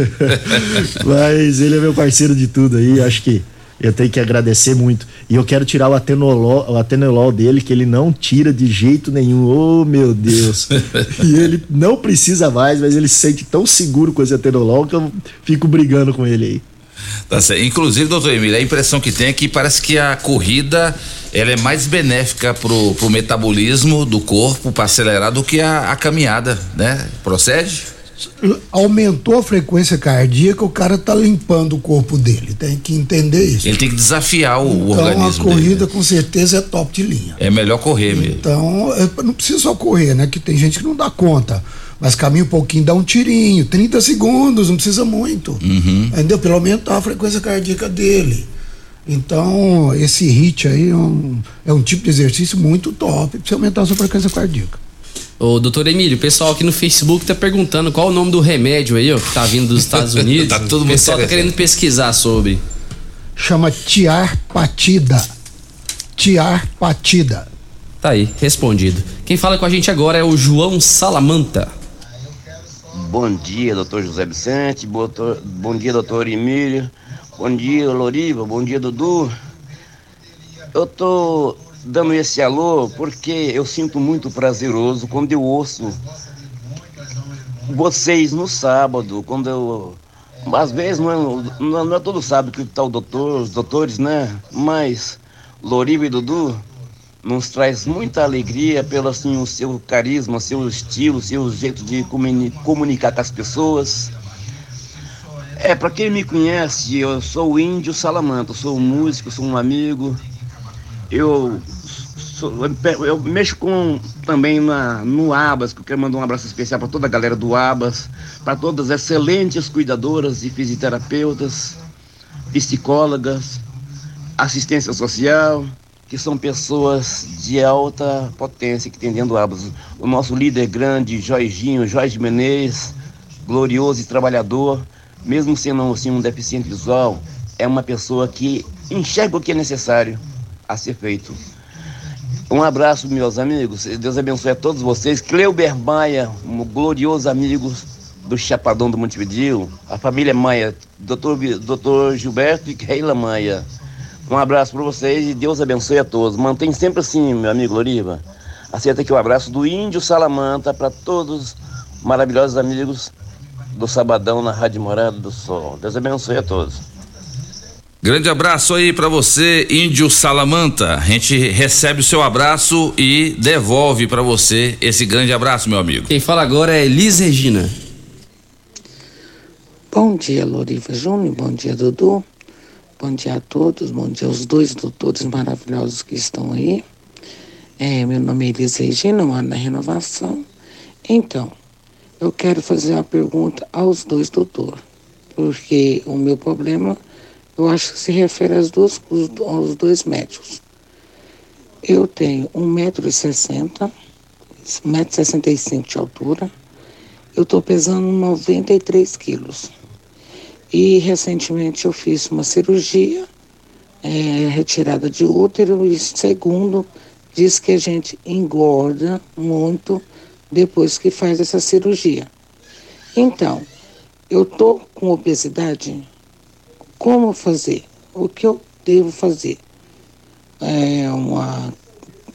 mas ele é meu parceiro de tudo aí, acho que eu tenho que agradecer muito. E eu quero tirar o atenolol, o atenolol dele, que ele não tira de jeito nenhum. Oh, meu Deus. e ele não precisa mais, mas ele se sente tão seguro com esse atenolol que eu fico brigando com ele aí. Tá certo. Inclusive, doutor Emílio, a impressão que tem é que parece que a corrida ela é mais benéfica pro, pro metabolismo do corpo para acelerar do que a, a caminhada, né? Procede? Aumentou a frequência cardíaca, o cara tá limpando o corpo dele. Tem que entender isso. Ele tem que desafiar o, o então a organismo corrida dele. com certeza é top de linha. É melhor correr mesmo. Então, é, não precisa só correr, né? Que tem gente que não dá conta. Mas caminha um pouquinho, dá um tirinho, 30 segundos, não precisa muito. Uhum. Entendeu? Pelo aumentar a frequência cardíaca dele. Então, esse HIT aí é um, é um tipo de exercício muito top pra você aumentar a sua frequência cardíaca. Ô, doutor Emílio, o pessoal aqui no Facebook tá perguntando qual o nome do remédio aí, ó, que tá vindo dos Estados Unidos. Tá todo O mundo pessoal tá querendo pesquisar sobre. Chama tiarpatida. Tiarpatida. Tá aí, respondido. Quem fala com a gente agora é o João Salamanta. Bom dia, doutor José Vicente. Bom dia, doutor Emílio. Bom dia, Loriva. Bom dia, Dudu. Eu tô dando esse alô porque eu sinto muito prazeroso quando eu ouço vocês no sábado, quando eu. Às vezes não é, não, não é todo sábado que tá o doutor, os doutores, né? Mas Loriva e Dudu nos traz muita alegria pelo assim, o seu carisma, seu estilo, seu jeito de comuni- comunicar com as pessoas. É, para quem me conhece, eu sou o Índio Salamanta, eu sou um músico, sou um amigo. Eu, eu mexo com também na, no Abas, que eu quero mandar um abraço especial para toda a galera do Abas, para todas as excelentes cuidadoras e fisioterapeutas, psicólogas, assistência social, que são pessoas de alta potência que tem dentro do Abas. O nosso líder grande, Jorginho, Jorge Menezes, glorioso e trabalhador, mesmo sendo assim, um deficiente visual, é uma pessoa que enxerga o que é necessário a ser feito. Um abraço, meus amigos. Deus abençoe a todos vocês. Cleuber Maia, um glorioso amigo do Chapadão do Montevideo. A família Maia, doutor, doutor Gilberto e Keila Maia. Um abraço para vocês e Deus abençoe a todos. Mantém sempre assim, meu amigo Loriva. Aceita aqui o abraço do Índio Salamanta para todos os maravilhosos amigos do Sabadão na Rádio Morada do Sol. Deus abençoe a todos. Grande abraço aí pra você, Índio Salamanta. A gente recebe o seu abraço e devolve pra você esse grande abraço, meu amigo. Quem fala agora é Elis Regina. Bom dia, Loriva Júnior. Bom dia, Dudu. Bom dia a todos. Bom dia aos dois doutores maravilhosos que estão aí. É, meu nome é Elis Regina, moro na Renovação. Então, eu quero fazer uma pergunta aos dois doutores. Porque o meu problema, eu acho que se refere às duas, os- aos dois médicos. Eu tenho 1,60m, 1,65m de altura. Eu estou pesando 93 quilos. E recentemente eu fiz uma cirurgia, é, retirada de útero, e segundo, diz que a gente engorda muito depois que faz essa cirurgia. Então, eu tô com obesidade, como fazer? O que eu devo fazer? É uma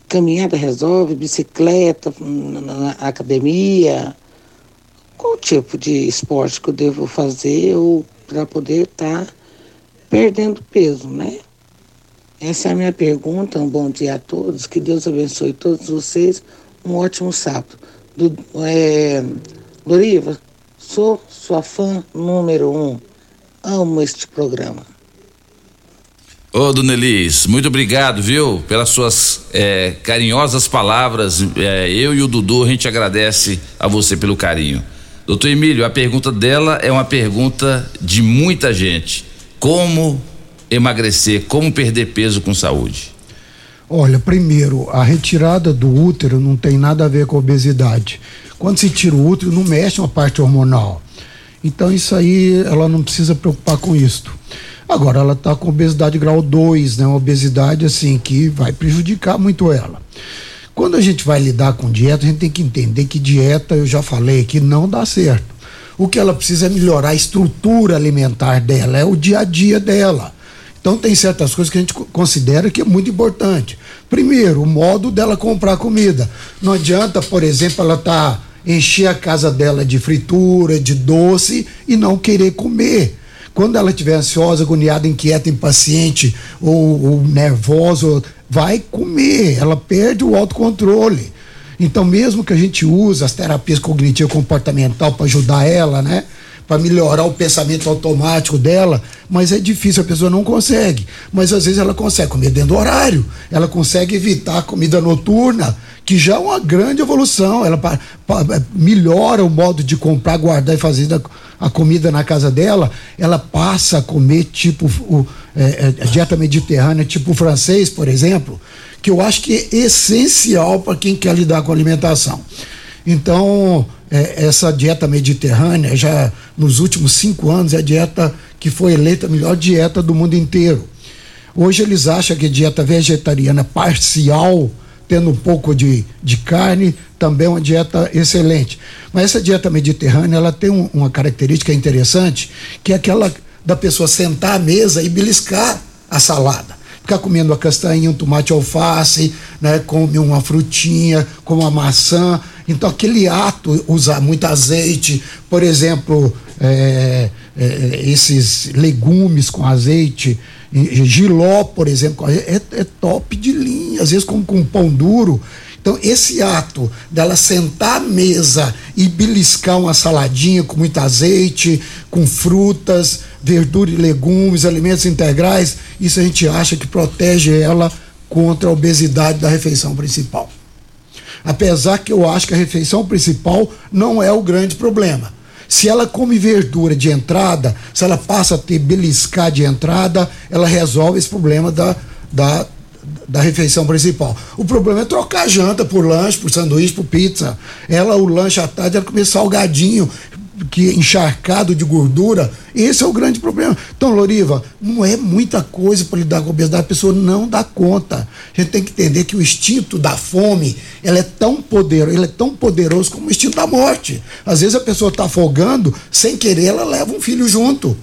caminhada resolve, bicicleta na, academia? Qual tipo de esporte que eu devo fazer para poder estar perdendo peso, né? Essa é a minha pergunta. Um bom dia a todos. Que Deus abençoe todos vocês. Um ótimo sábado. Do, é, Loriva, sou sua fã número um. Amo este programa. Ô, Dona Elis, muito obrigado, viu, pelas suas é, carinhosas palavras. É, eu e o Dudu, a gente agradece a você pelo carinho. Doutor Emílio, a pergunta dela é uma pergunta de muita gente. Como emagrecer, como perder peso com saúde? Olha, primeiro, a retirada do útero não tem nada a ver com obesidade. Quando se tira o útero, não mexe uma parte hormonal. Então, isso aí, ela não precisa preocupar com isso. Agora, ela está com obesidade grau 2, né? Uma obesidade, assim, que vai prejudicar muito ela. Quando a gente vai lidar com dieta, a gente tem que entender que dieta, eu já falei que não dá certo. O que ela precisa é melhorar a estrutura alimentar dela, é o dia a dia dela. Então tem certas coisas que a gente considera que é muito importante. Primeiro, o modo dela comprar comida. Não adianta, por exemplo, ela tá encher a casa dela de fritura, de doce e não querer comer. Quando ela estiver ansiosa, agoniada, inquieta, impaciente ou, ou nervosa, vai comer. Ela perde o autocontrole. Então, mesmo que a gente use as terapias cognitivo comportamental para ajudar ela, né? Para melhorar o pensamento automático dela, mas é difícil, a pessoa não consegue. Mas às vezes ela consegue comer dentro do horário, ela consegue evitar a comida noturna, que já é uma grande evolução. Ela pa, melhora o modo de comprar, guardar e fazer a, a comida na casa dela. Ela passa a comer tipo o, é, é, a dieta mediterrânea, tipo francês, por exemplo, que eu acho que é essencial para quem quer lidar com alimentação. Então, é, essa dieta mediterrânea, já nos últimos cinco anos, é a dieta que foi eleita a melhor dieta do mundo inteiro. Hoje eles acham que dieta vegetariana parcial, tendo um pouco de, de carne, também é uma dieta excelente. Mas essa dieta mediterrânea, ela tem um, uma característica interessante, que é aquela da pessoa sentar à mesa e beliscar a salada ficar comendo uma castanha, um tomate alface, né, come uma frutinha, come uma maçã. Então, aquele ato, usar muito azeite, por exemplo, é, é, esses legumes com azeite, giló, por exemplo, é, é, top de linha, às vezes com, com pão duro. Então, esse ato dela sentar à mesa e beliscar uma saladinha com muito azeite, com frutas, verdura e legumes, alimentos integrais, isso a gente acha que protege ela contra a obesidade da refeição principal. Apesar que eu acho que a refeição principal não é o grande problema. Se ela come verdura de entrada, se ela passa a ter beliscar de entrada, ela resolve esse problema da, da, da refeição principal. O problema é trocar janta por lanche, por sanduíche, por pizza. Ela, o lanche à tarde, ela comer salgadinho, que é encharcado de gordura. Esse é o grande problema. Então, Loriva, não é muita coisa para lidar com a obesidade, a pessoa não dá conta. A gente tem que entender que o instinto da fome, ela é tão poderoso, ele é tão poderoso como o instinto da morte. Às vezes a pessoa está afogando, sem querer, ela leva um filho junto.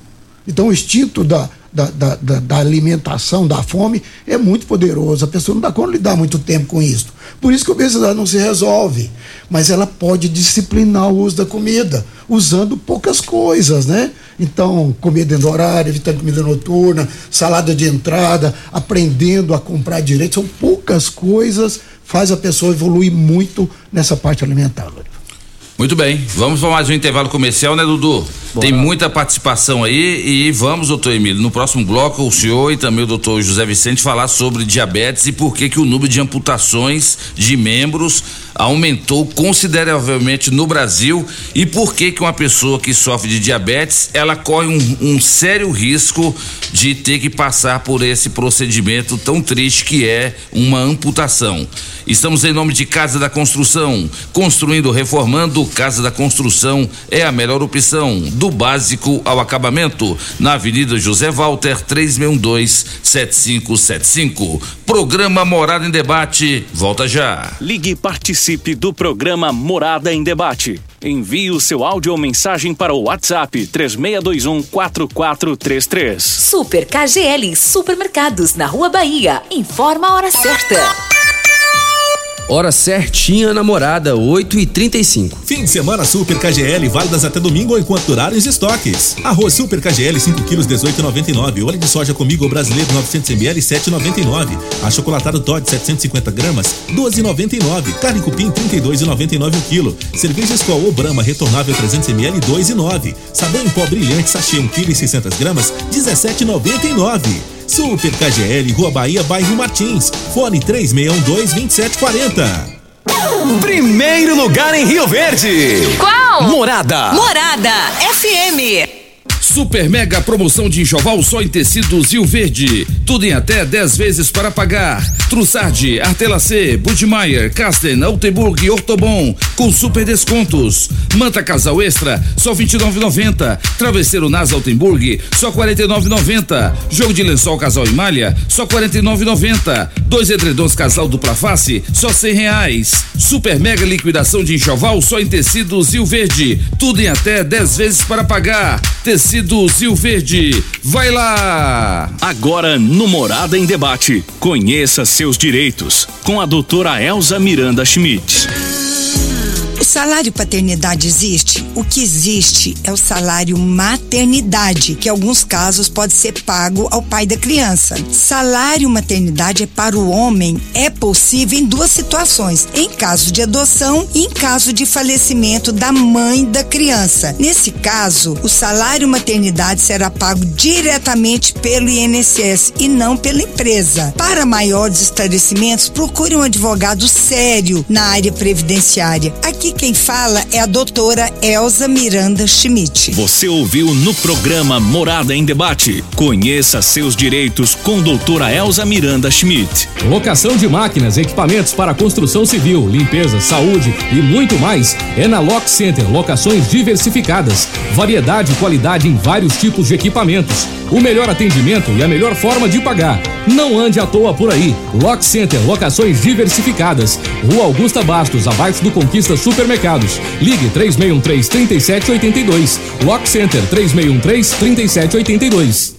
Então, o instinto da, da, da, da, da alimentação, da fome, é muito poderoso. A pessoa não dá conta de lidar muito tempo com isso. Por isso que a obesidade não se resolve. Mas ela pode disciplinar o uso da comida, usando poucas coisas, né? Então, dentro do horário, evitando comida noturna, salada de entrada, aprendendo a comprar direito, são poucas coisas, faz a pessoa evoluir muito nessa parte alimentar. Muito bem, vamos para mais um intervalo comercial, né, Dudu? Bora. Tem muita participação aí e vamos, doutor Emílio, no próximo bloco o senhor e também o doutor José Vicente falar sobre diabetes e por que que o número de amputações de membros aumentou consideravelmente no Brasil e por que que uma pessoa que sofre de diabetes, ela corre um, um sério risco de ter que passar por esse procedimento tão triste que é uma amputação. Estamos em nome de Casa da Construção, construindo, reformando, Casa da Construção é a melhor opção, do básico ao acabamento, na Avenida José Walter, 3612-7575. Programa Morada em Debate, volta já. Ligue e participe do programa Morada em Debate. Envie o seu áudio ou mensagem para o WhatsApp 3621 4433. Super KGL Supermercados na Rua Bahia. Informa a hora certa. Hora certinha, namorada, 8 e 35 Fim de semana Super KGL, válidas até domingo enquanto durarem os estoques. Arroz Super KGL 5 kg 18,99. Óleo de soja comigo brasileiro 900 ml 7,99. Achocolatado Todd 750 gramas 12,99. Carne cupim 32,99 o quilo. Cerveja Skol ou Brahma retornável 300 ml 2,9. Sabão em pó brilhante sachê 1 kg 600 gramas 17,99. Super KGL, Rua Bahia, bairro Martins. Fone 3612-2740. Primeiro lugar em Rio Verde. Qual? Morada. Morada FM. Super mega promoção de enxoval só em tecidos Rio Verde. Tudo em até 10 vezes para pagar. Trussardi, Artelacê, Budmeier, Casten, Altenburg e Ortobon com super descontos. Manta Casal Extra só 29,90. Travesseiro Nas Altenburg só 49,90. Jogo de lençol Casal e Malha só 49,90. Dois edredons Casal dupla face só 100 reais. Super mega liquidação de enxoval só em tecidos Rio Verde. Tudo em até 10 vezes para pagar. Tecidos Rio Verde. Vai lá! Agora no Morada em Debate. Conheça seus direitos com a doutora Elza Miranda Schmidt. O salário paternidade existe? O que existe é o salário maternidade, que em alguns casos pode ser pago ao pai da criança. Salário maternidade é para o homem, é possível em duas situações: em caso de adoção e em caso de falecimento da mãe da criança. Nesse caso, o salário maternidade será pago diretamente pelo INSS e não pela empresa. Para maiores esclarecimentos, procure um advogado sério na área previdenciária. Aqui quem fala é a doutora Elza Miranda Schmidt. Você ouviu no programa Morada em Debate. Conheça seus direitos com doutora Elza Miranda Schmidt. Locação de máquinas, equipamentos para construção civil, limpeza, saúde e muito mais é na Lock Center. Locações diversificadas, variedade e qualidade em vários tipos de equipamentos. O melhor atendimento e a melhor forma de pagar. Não ande à toa por aí. Lock Center, locações diversificadas. Rua Augusta Bastos, abaixo do Conquista Supermercados. Ligue 3613-3782. Lock Center 3613-3782.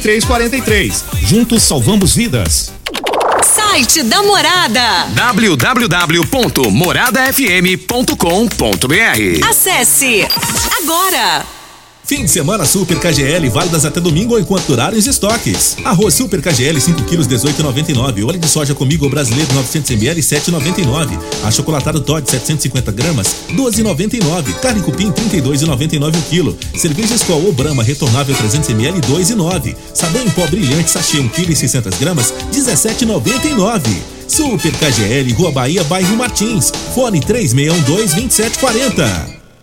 4343. Juntos salvamos vidas. Site da Morada. www.moradafm.com.br Acesse agora. Fim de semana Super KGL, válidas até domingo enquanto durarem os estoques. Arroz Super KGL 5 kg 18,99. Óleo de soja comigo brasileiro 900 ml 7,99. Achocolatado Todd 750 gramas 12,99. Carne cupim 32,99 o quilo. Cerveja Skol ou Brahma retornável 300 ml 2,9. Sabão em pó brilhante sachê 1 kg 600 gramas 17,99. Super KGL, Rua Bahia, bairro Martins. Fone 3612-2740.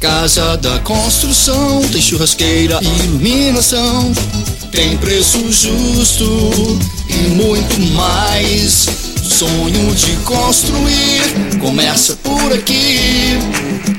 Casa da construção, tem churrasqueira, iluminação, tem preço justo e muito mais. Sonho de construir começa por aqui.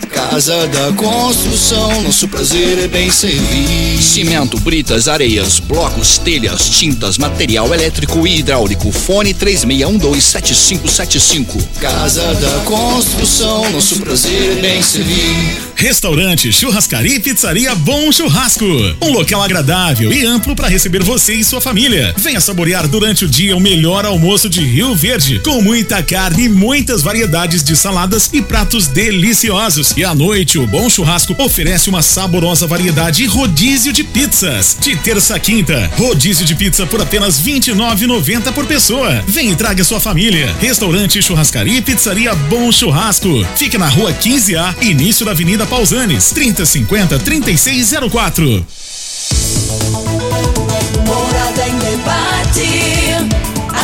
Casa da construção, nosso prazer é bem servir. Cimento, britas, areias, blocos, telhas, tintas, material elétrico e hidráulico. Fone 36127575. Casa da construção, nosso prazer é bem servir. Restaurante, churrascaria e pizzaria Bom Churrasco. Um local agradável e amplo para receber você e sua família. Venha saborear durante o dia o melhor almoço de Rio Verde, com muita carne e muitas variedades de saladas e pratos deliciosos. E à noite, o Bom Churrasco oferece uma saborosa variedade e rodízio de pizzas. De terça a quinta, rodízio de pizza por apenas R$ 29,90 por pessoa. Vem e traga sua família. Restaurante, churrascaria e pizzaria Bom Churrasco. Fica na rua 15A, início da Avenida Pausanes, 3050 3604. Morada em debate.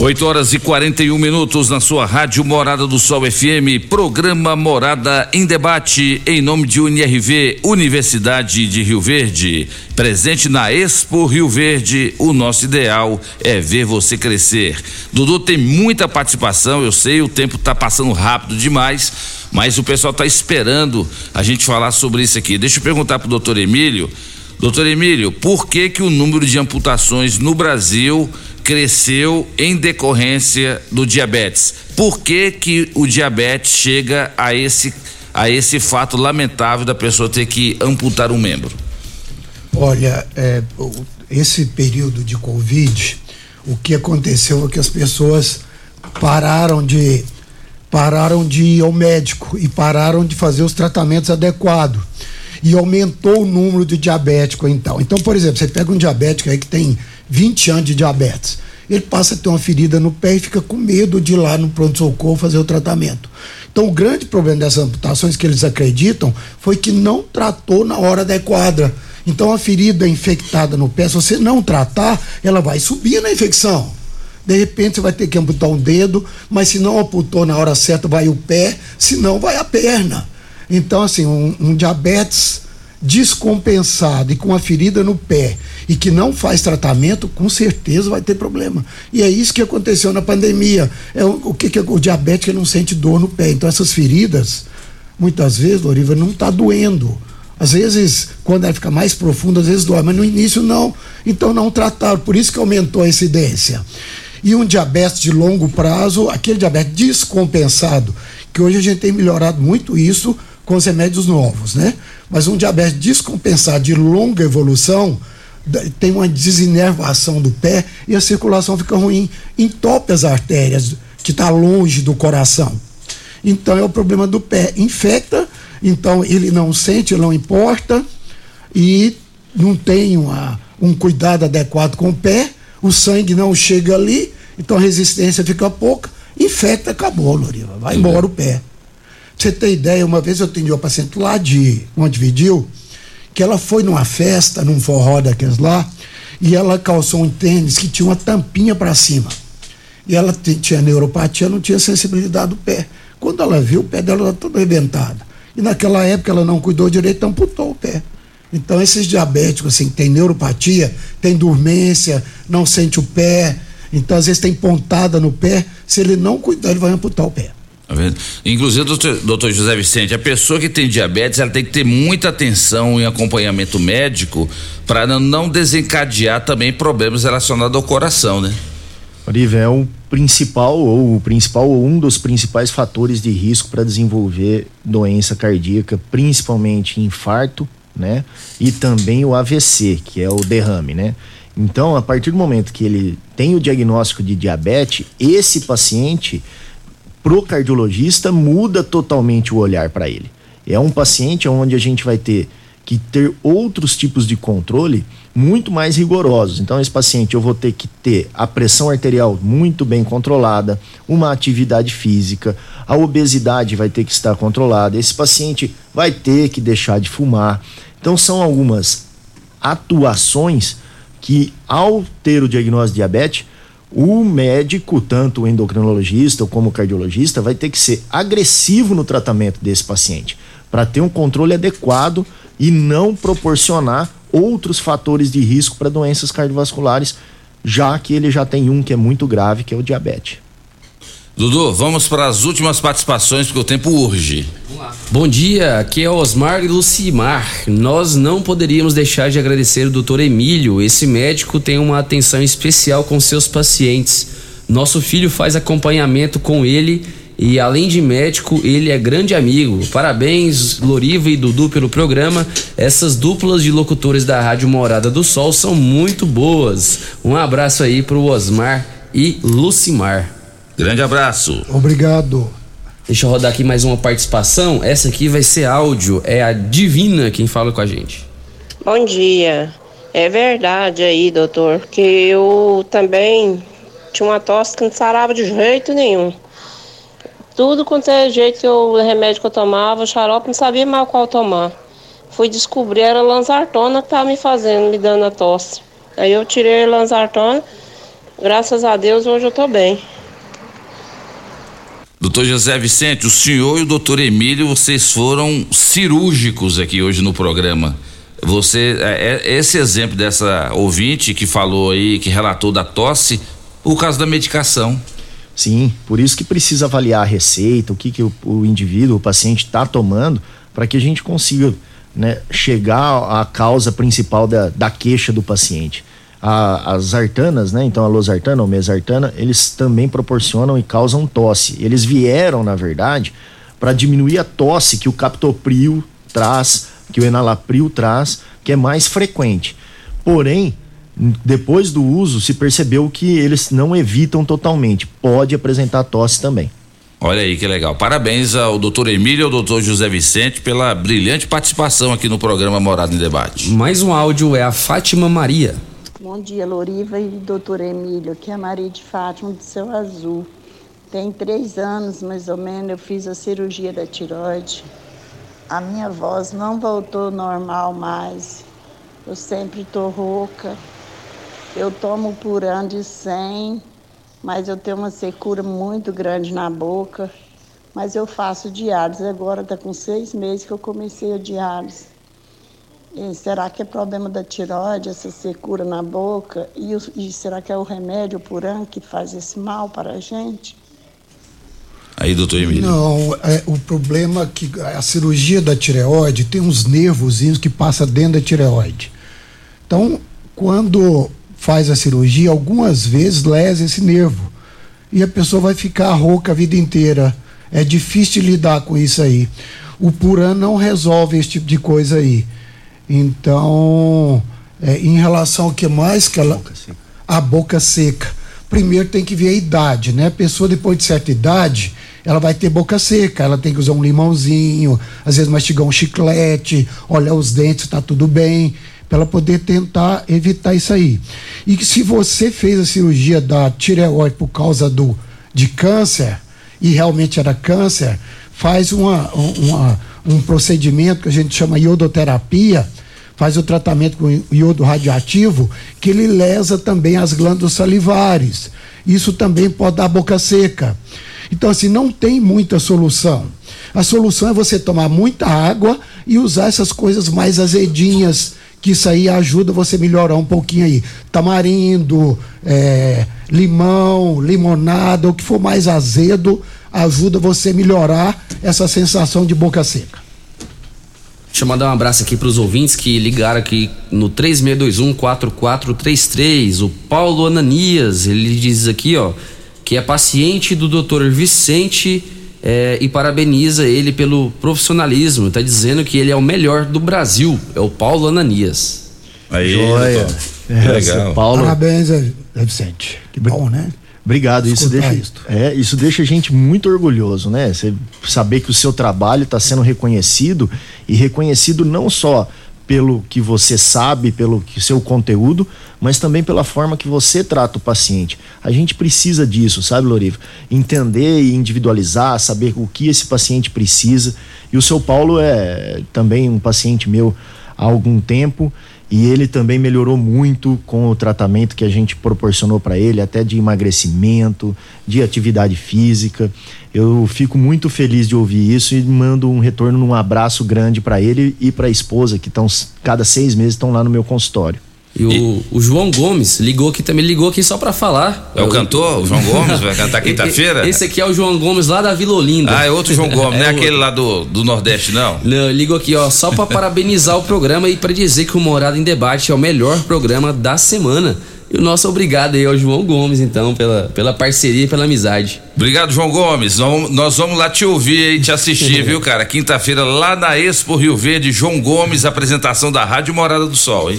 8 horas e 41 minutos na sua rádio Morada do Sol FM, programa Morada em Debate, em nome de UNIRV, Universidade de Rio Verde. Presente na Expo Rio Verde, o nosso ideal é ver você crescer. Dudu tem muita participação, eu sei, o tempo está passando rápido demais, mas o pessoal está esperando a gente falar sobre isso aqui. Deixa eu perguntar pro doutor Emílio. Doutor Emílio, por que que o número de amputações no Brasil cresceu em decorrência do diabetes? Por que que o diabetes chega a esse a esse fato lamentável da pessoa ter que amputar um membro? Olha, é, esse período de Covid, o que aconteceu é que as pessoas pararam de pararam de ir ao médico e pararam de fazer os tratamentos adequados. E aumentou o número de diabético então. Então, por exemplo, você pega um diabético aí que tem 20 anos de diabetes. Ele passa a ter uma ferida no pé e fica com medo de ir lá no pronto-socorro fazer o tratamento. Então, o grande problema dessas amputações que eles acreditam foi que não tratou na hora adequada. Então, a ferida infectada no pé, se você não tratar, ela vai subir na infecção. De repente, você vai ter que amputar um dedo, mas se não amputou na hora certa, vai o pé, se não, vai a perna. Então, assim, um, um diabetes descompensado e com a ferida no pé e que não faz tratamento, com certeza vai ter problema. E é isso que aconteceu na pandemia. É o, o que, que é o diabético não sente dor no pé. Então, essas feridas, muitas vezes, Loriva, não está doendo. Às vezes, quando ela fica mais profunda, às vezes dói, mas no início não. Então não trataram, por isso que aumentou a incidência. E um diabetes de longo prazo, aquele diabetes descompensado, que hoje a gente tem melhorado muito isso com os remédios novos, né? Mas um diabetes descompensado de longa evolução tem uma desinervação do pé e a circulação fica ruim, entope as artérias que está longe do coração. Então é o problema do pé. Infecta, então ele não sente, não importa, e não tem uma, um cuidado adequado com o pé, o sangue não chega ali, então a resistência fica pouca, infecta, acabou, Loriva. Vai embora o pé. Você ter ideia, uma vez eu atendi uma paciente lá de Montevideo, que ela foi numa festa, num forró daqueles lá, e ela calçou um tênis que tinha uma tampinha para cima. E ela tinha neuropatia, não tinha sensibilidade do pé. Quando ela viu, o pé dela estava todo arrebentado. E naquela época ela não cuidou direito, amputou o pé. Então, esses diabéticos, assim, que tem neuropatia, tem dormência, não sente o pé, então às vezes tem pontada no pé, se ele não cuidar, ele vai amputar o pé. Tá vendo? Inclusive, doutor, doutor José Vicente, a pessoa que tem diabetes, ela tem que ter muita atenção em acompanhamento médico para não desencadear também problemas relacionados ao coração, né? Olivia, é o principal ou o principal ou um dos principais fatores de risco para desenvolver doença cardíaca, principalmente infarto, né? E também o AVC, que é o derrame, né? Então, a partir do momento que ele tem o diagnóstico de diabetes, esse paciente pro cardiologista muda totalmente o olhar para ele. É um paciente onde a gente vai ter que ter outros tipos de controle muito mais rigorosos. Então, esse paciente eu vou ter que ter a pressão arterial muito bem controlada, uma atividade física, a obesidade vai ter que estar controlada, esse paciente vai ter que deixar de fumar. Então, são algumas atuações que, ao ter o diagnóstico de diabetes, o médico, tanto o endocrinologista como o cardiologista, vai ter que ser agressivo no tratamento desse paciente para ter um controle adequado e não proporcionar outros fatores de risco para doenças cardiovasculares, já que ele já tem um que é muito grave, que é o diabetes. Dudu, vamos para as últimas participações porque o tempo urge. Bom dia, aqui é Osmar e Lucimar. Nós não poderíamos deixar de agradecer o Dr. Emílio. Esse médico tem uma atenção especial com seus pacientes. Nosso filho faz acompanhamento com ele e, além de médico, ele é grande amigo. Parabéns, Loriva e Dudu, pelo programa. Essas duplas de locutores da Rádio Morada do Sol são muito boas. Um abraço aí pro Osmar e Lucimar. Grande abraço. Obrigado. Deixa eu rodar aqui mais uma participação. Essa aqui vai ser áudio. É a Divina quem fala com a gente. Bom dia. É verdade aí, doutor, que eu também tinha uma tosse que não sarava de jeito nenhum. Tudo quanto é jeito que eu, o remédio que eu tomava, o xarope, não sabia mais qual tomar. Fui descobrir, era lanzartona que tava me fazendo, me dando a tosse. Aí eu tirei a lanzartona, graças a Deus hoje eu tô bem. Doutor José Vicente, o senhor e o doutor Emílio, vocês foram cirúrgicos aqui hoje no programa. Você, é, é- esse exemplo dessa ouvinte que falou aí, que relatou da tosse, o caso da medicação. Sim, por isso que precisa avaliar a receita, o que, que o, o indivíduo, o paciente está tomando, para que a gente consiga né, chegar à causa principal da, da queixa do paciente. A- as artanas, né, então a losartana ou mesartana, eles também proporcionam e causam tosse. Eles vieram, na verdade, para diminuir a tosse que o captopril traz, que o enalapril traz, que é mais frequente. Porém, depois do uso, se percebeu que eles não evitam totalmente. Pode apresentar tosse também. Olha aí que legal. Parabéns ao doutor Emílio e ao doutor José Vicente pela brilhante participação aqui no programa Morada em Debate. Mais um áudio é a Fátima Maria. Bom dia, Loriva e doutor Emílio. Aqui é a Maria de Fátima do Céu Azul. Tem três anos, mais ou menos, eu fiz a cirurgia da tiroide. A minha voz não voltou normal mais. Eu sempre tô rouca. Eu tomo por ano de 100, mas eu tenho uma secura muito grande na boca. Mas eu faço diálise. Agora tá com seis meses que eu comecei a diálise. E será que é problema da tiroide, essa secura na boca? E, o- e será que é o remédio puran que faz esse mal para a gente? Aí, doutor Emílio. Não, é, o problema é que a cirurgia da tireoide tem uns nervozinhos que passa dentro da tireoide. Então, quando faz a cirurgia, algumas vezes lesa esse nervo. E a pessoa vai ficar rouca a vida inteira. É difícil de lidar com isso aí. O Puran não resolve esse tipo de coisa aí. Então, é, em relação ao que mais que ela. A boca seca. Primeiro tem que ver a idade, né? A pessoa depois de certa idade, ela vai ter boca seca, ela tem que usar um limãozinho, às vezes mastigar um chiclete, olhar os dentes, tá tudo bem, para ela poder tentar evitar isso aí. E se você fez a cirurgia da tireoide por causa do de câncer e realmente era câncer, faz uma, uma- um procedimento que a gente chama iodoterapia, faz o tratamento com iodo radioativo, que ele lesa também as glândulas salivares. Isso também pode dar boca seca. Então, assim, não tem muita solução. A solução é você tomar muita água e usar essas coisas mais azedinhas, que isso aí ajuda você a melhorar um pouquinho aí. Tamarindo, é, limão, limonada, o que for mais azedo, ajuda você a melhorar essa sensação de boca seca. Deixa eu mandar um abraço aqui pros ouvintes que ligaram aqui no 3621-4433. O Paulo Ananias, ele diz aqui, ó, que é paciente do Dr. Vicente é, e parabeniza ele pelo profissionalismo. Tá dizendo que ele é o melhor do Brasil. É o Paulo Ananias. Aí, Joia. É, legal. Paulo. Parabéns, Zé Vicente. Que bom, né? Obrigado, isso deixa, é, isso deixa a gente muito orgulhoso, né? Você saber que o seu trabalho está sendo reconhecido e reconhecido não só pelo que você sabe, pelo que seu conteúdo, mas também pela forma que você trata o paciente. A gente precisa disso, sabe, Loriva? Entender e individualizar, saber o que esse paciente precisa. E o seu Paulo é também um paciente meu há algum tempo e ele também melhorou muito com o tratamento que a gente proporcionou para ele, até de emagrecimento, de atividade física. Eu fico muito feliz de ouvir isso e mando um retorno, um abraço grande para ele e para a esposa que estão cada seis meses estão lá no meu consultório. E o, o João Gomes ligou aqui também, ligou aqui só pra falar. É o cantor, o João Gomes, vai cantar quinta-feira? Esse aqui é o João Gomes lá da Vila Olinda. Ah, é outro João Gomes, não é outro. aquele lá do, do Nordeste, não? Não, ligou aqui, ó, só pra parabenizar o programa e pra dizer que o Morada em Debate é o melhor programa da semana. E o nosso obrigado aí ao João Gomes, então, pela, pela parceria e pela amizade. Obrigado, João Gomes. Nós vamos- Nós vamos lá te ouvir e te assistir, viu, cara? Quinta-feira, lá na Expo Rio Verde, João Gomes, apresentação da Rádio Morada do Sol, hein?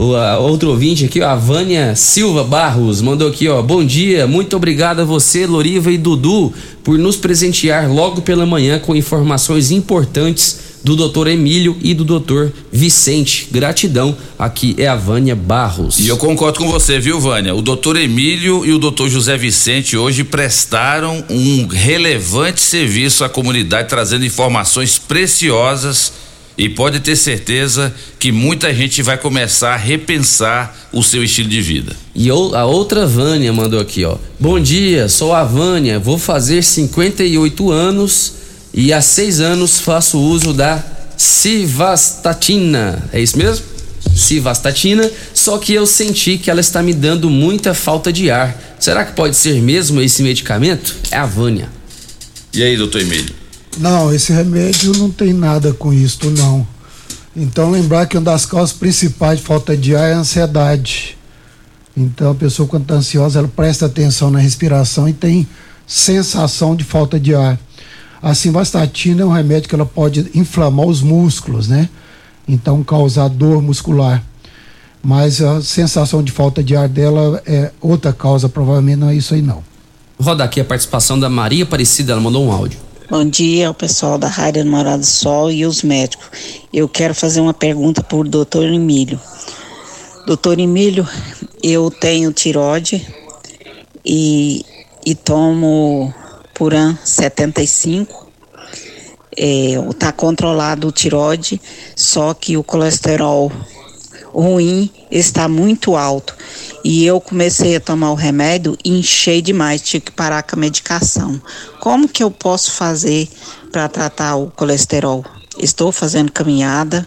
O a, outro ouvinte aqui, ó, a Vânia Silva Barros, mandou aqui, ó. Bom dia, muito obrigado a você, Loriva e Dudu, por nos presentear logo pela manhã com informações importantes do doutor Emílio e do doutor Vicente. Gratidão. Aqui é a Vânia Barros. E eu concordo com você, viu, Vânia? O doutor Emílio e o doutor José Vicente hoje prestaram um relevante serviço à comunidade, trazendo informações preciosas. E pode ter certeza que muita gente vai começar a repensar o seu estilo de vida. E a outra Vânia mandou aqui, ó. Bom dia, sou a Vânia, vou fazer 58 anos e há seis anos faço uso da Civastatina. É isso mesmo? Civastatina, só que eu senti que ela está me dando muita falta de ar. Será que pode ser mesmo esse medicamento? É a Vânia. E aí, doutor Emílio? Não, esse remédio não tem nada com isto, não. Então, lembrar que uma das causas principais de falta de ar é a ansiedade. Então, a pessoa, quando está ansiosa, ela presta atenção na respiração e tem sensação de falta de ar. A simvastatina é um remédio que ela pode inflamar os músculos, né? Então, causar dor muscular. Mas a sensação de falta de ar dela é outra causa, provavelmente não é isso aí, não. Vou rodar aqui a participação da Maria Aparecida, ela mandou um áudio. Bom dia ao pessoal da Rádio Namorado do Sol e os médicos. Eu quero fazer uma pergunta para o doutor Emílio. Doutor Emílio, eu tenho tiroide e, e tomo Puran 75. É, tá controlado o tiroide, só que o colesterol ruim está muito alto. E eu comecei a tomar o remédio e enchei demais, tive que parar com a medicação. Como que eu posso fazer para tratar o colesterol? Estou fazendo caminhada.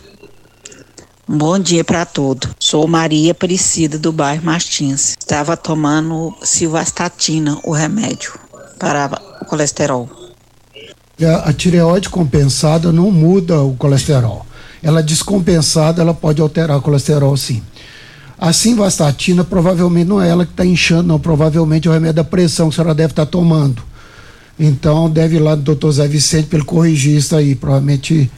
Um bom dia para todos. Sou Maria Aparecida do bairro Martins. Estava tomando silvastatina, o remédio para o colesterol. A, tireoide compensada não muda o colesterol. Ela descompensada, ela pode alterar o colesterol sim. A simvastatina provavelmente não é ela que está inchando, não. Provavelmente é o remédio da pressão que a senhora deve estar tomando. Então deve ir lá do doutor Zé Vicente para ele corrigir isso aí. Provavelmente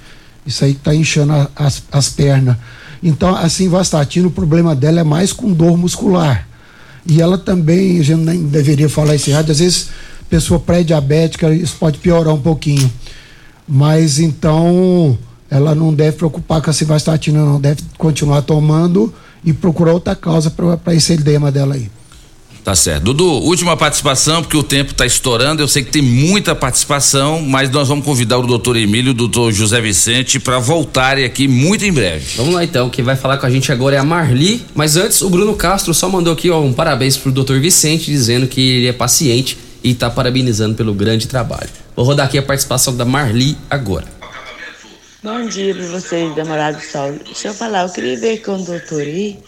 isso aí está inchando a- as, as pernas. Então a simvastatina, o problema dela é mais com dor muscular. E ela também, a gente nem deveria falar esse rádio, às vezes pessoa pré-diabética, isso pode piorar um pouquinho. Mas então ela não deve preocupar com a simvastatina, não. Deve continuar tomando e procurar outra causa para esse edema dela aí. Tá certo. Dudu, última participação, porque o tempo tá estourando. Eu sei que tem muita participação, mas nós vamos convidar o doutor Emílio e o doutor José Vicente para voltarem aqui muito em breve. Vamos lá então, quem vai falar com a gente agora é a Marli, mas antes o Bruno Castro só mandou aqui ó, um parabéns pro Dr. Vicente, dizendo que ele é paciente e tá parabenizando pelo grande trabalho. Vou rodar aqui a participação da Marli agora. Bom dia para vocês, namorado do sol. Deixa eu falar, eu queria ver com o doutor I,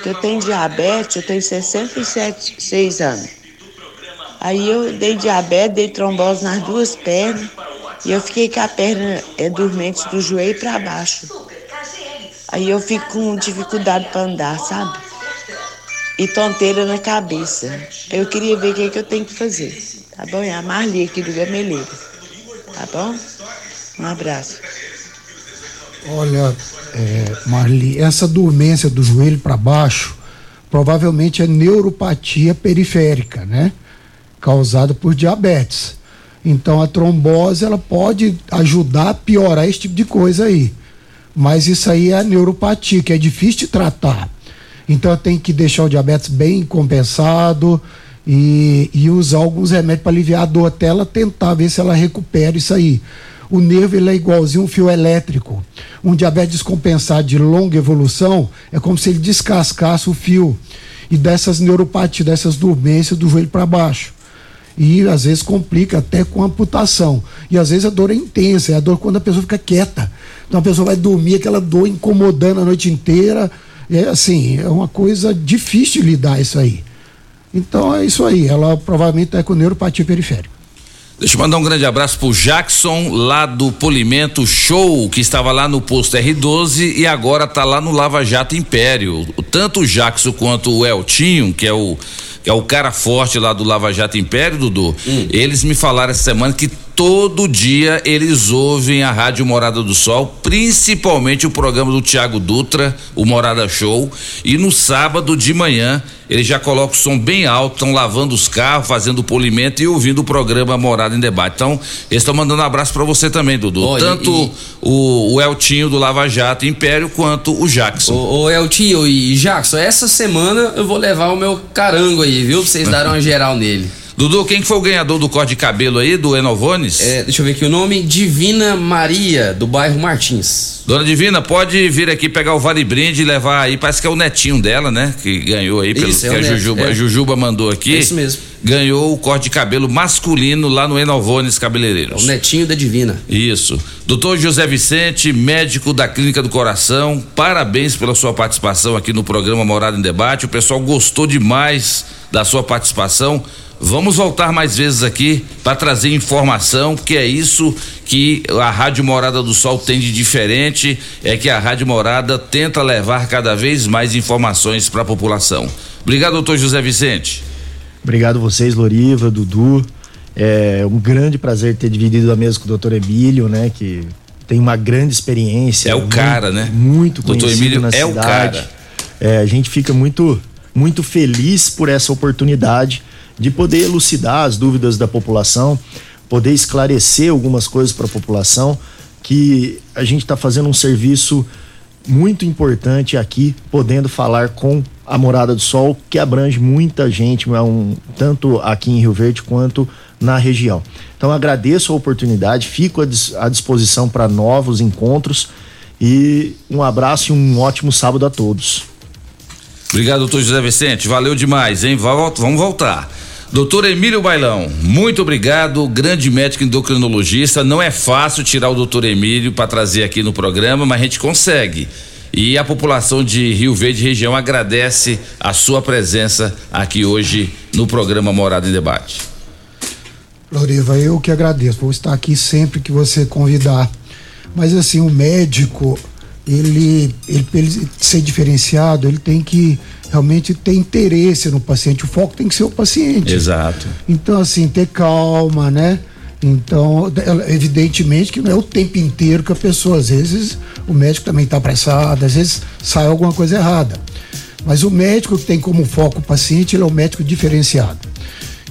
que eu tenho diabetes, eu tenho 67 6 anos. Aí eu dei diabetes, dei trombose nas duas pernas, e eu fiquei com a perna é, dormente do joelho para baixo. Aí eu fico com dificuldade para andar, sabe? E tonteira na cabeça. Eu queria ver o que, é que eu tenho que fazer. Tá bom? É a Marli aqui do Gameleiro. Tá bom? Um abraço. Olha, é, Marli, essa dormência do joelho para baixo provavelmente é neuropatia periférica, né? Causada por diabetes. Então a trombose ela pode ajudar a piorar esse tipo de coisa aí. Mas isso aí é a neuropatia, que é difícil de tratar. Então tem que deixar o diabetes bem compensado e, e usar alguns remédios para aliviar a dor até ela tentar ver se ela recupera isso aí. O nervo ele é igualzinho um fio elétrico. Um diabetes descompensado de longa evolução é como se ele descascasse o fio e dessas neuropatias, dessas dormências do joelho para baixo. E às vezes complica até com amputação. E às vezes a dor é intensa, é a dor quando a pessoa fica quieta. Então a pessoa vai dormir, aquela dor incomodando a noite inteira, É assim, é uma coisa difícil de lidar isso aí. Então é isso aí, ela provavelmente está com neuropatia periférica. Deixa eu mandar um grande abraço pro Jackson, lá do Polimento Show, que estava lá no posto R12 e agora tá lá no Lava Jato Império. Tanto o Jackson quanto o Eltinho, que é o, que é o cara forte lá do Lava Jato Império, Dudu, eles me falaram essa semana que todo dia eles ouvem a Rádio Morada do Sol, principalmente o programa do Tiago Dutra, o Morada Show, e no sábado de manhã eles já colocam o som bem alto, estão lavando os carros, fazendo o polimento e ouvindo o programa Morada em Debate. Então, eles estão mandando um abraço para você também, Dudu. Olha, Tanto e- o, o Eltinho do Lava Jato Império quanto o Jackson. Ô, ô Eltinho e Jackson, essa semana eu vou levar o meu carango aí, viu? Pra vocês darem uma geral nele. Dudu, quem que foi o ganhador do corte de cabelo aí, do Enovones? É, deixa eu ver aqui o nome, Divina Maria, do bairro Martins. Dona Divina, pode vir aqui pegar o vale brinde e levar aí, parece que é o netinho dela, né? Que ganhou aí, pelo Isso, é que o a neto, Jujuba, é. a Jujuba mandou aqui. É isso mesmo. Ganhou o corte de cabelo masculino lá no Enovones Cabeleireiros. O netinho da Divina. Isso. Doutor José Vicente, médico da Clínica do Coração, parabéns pela sua participação aqui no programa Morada em Debate. O pessoal gostou demais da sua participação. Vamos voltar mais vezes aqui para trazer informação, porque é isso que a Rádio Morada do Sol tem de diferente, é que a Rádio Morada tenta levar cada vez mais informações para a população. Obrigado, doutor José Vicente. Obrigado vocês, Loriva, Dudu. É um grande prazer ter dividido a mesa com o doutor Emílio, né? Que tem uma grande experiência. É o muito- cara, né? Muito Doutor conhecido Emílio na é o cidade. cara. É, a gente fica muito, muito feliz por essa oportunidade de poder elucidar as dúvidas da população, poder esclarecer algumas coisas para a população, que a gente está fazendo um serviço muito importante aqui, podendo falar com a Morada do Sol, que abrange muita gente, é tanto aqui em Rio Verde quanto na região. Então agradeço a oportunidade, fico à disposição para novos encontros e um abraço e um ótimo sábado a todos. Obrigado, doutor José Vicente. Valeu demais, hein? Vol- Vamos voltar. Doutor Emílio Bailão, muito obrigado, grande médico endocrinologista. Não é fácil tirar o doutor Emílio para trazer aqui no programa, mas a gente consegue. E a população de Rio Verde região agradece a sua presença aqui hoje no programa Morada em Debate. Loriva, eu que agradeço. Vou estar aqui sempre que você convidar. Mas assim, o médico, ele, ele, ele ser diferenciado, ele tem que realmente ter interesse no paciente. O foco tem que ser o paciente. Exato. Então, assim, ter calma, né? Então, evidentemente que não é o tempo inteiro que a pessoa, às vezes, o médico também está apressado, às vezes sai alguma coisa errada. Mas o médico que tem como foco o paciente, ele é um médico diferenciado.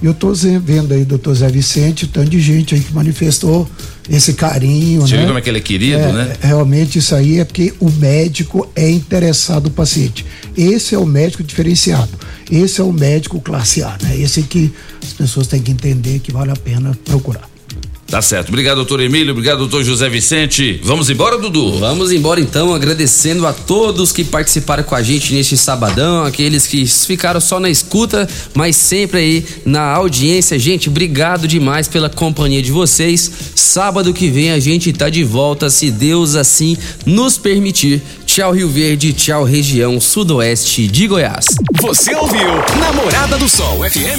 E eu estou vendo aí, doutor Zé Vicente, o tanto de gente aí que manifestou esse carinho, Você né? viu como é que ele é querido, É, né? Realmente isso aí é porque o médico é interessado no paciente. Esse é o médico diferenciado. Esse é o médico classe A, né? Esse que as pessoas têm que entender que vale a pena procurar. Tá certo. Obrigado, doutor Emílio. Obrigado, doutor José Vicente. Vamos embora, Dudu? Vamos embora então, agradecendo a todos que participaram com a gente neste sabadão, aqueles que ficaram só na escuta, mas sempre aí na audiência. Gente, obrigado demais pela companhia de vocês. Sábado que vem a gente tá de volta, se Deus assim nos permitir. Tchau, Rio Verde, tchau, região sudoeste de Goiás. Você ouviu Namorada do Sol FM.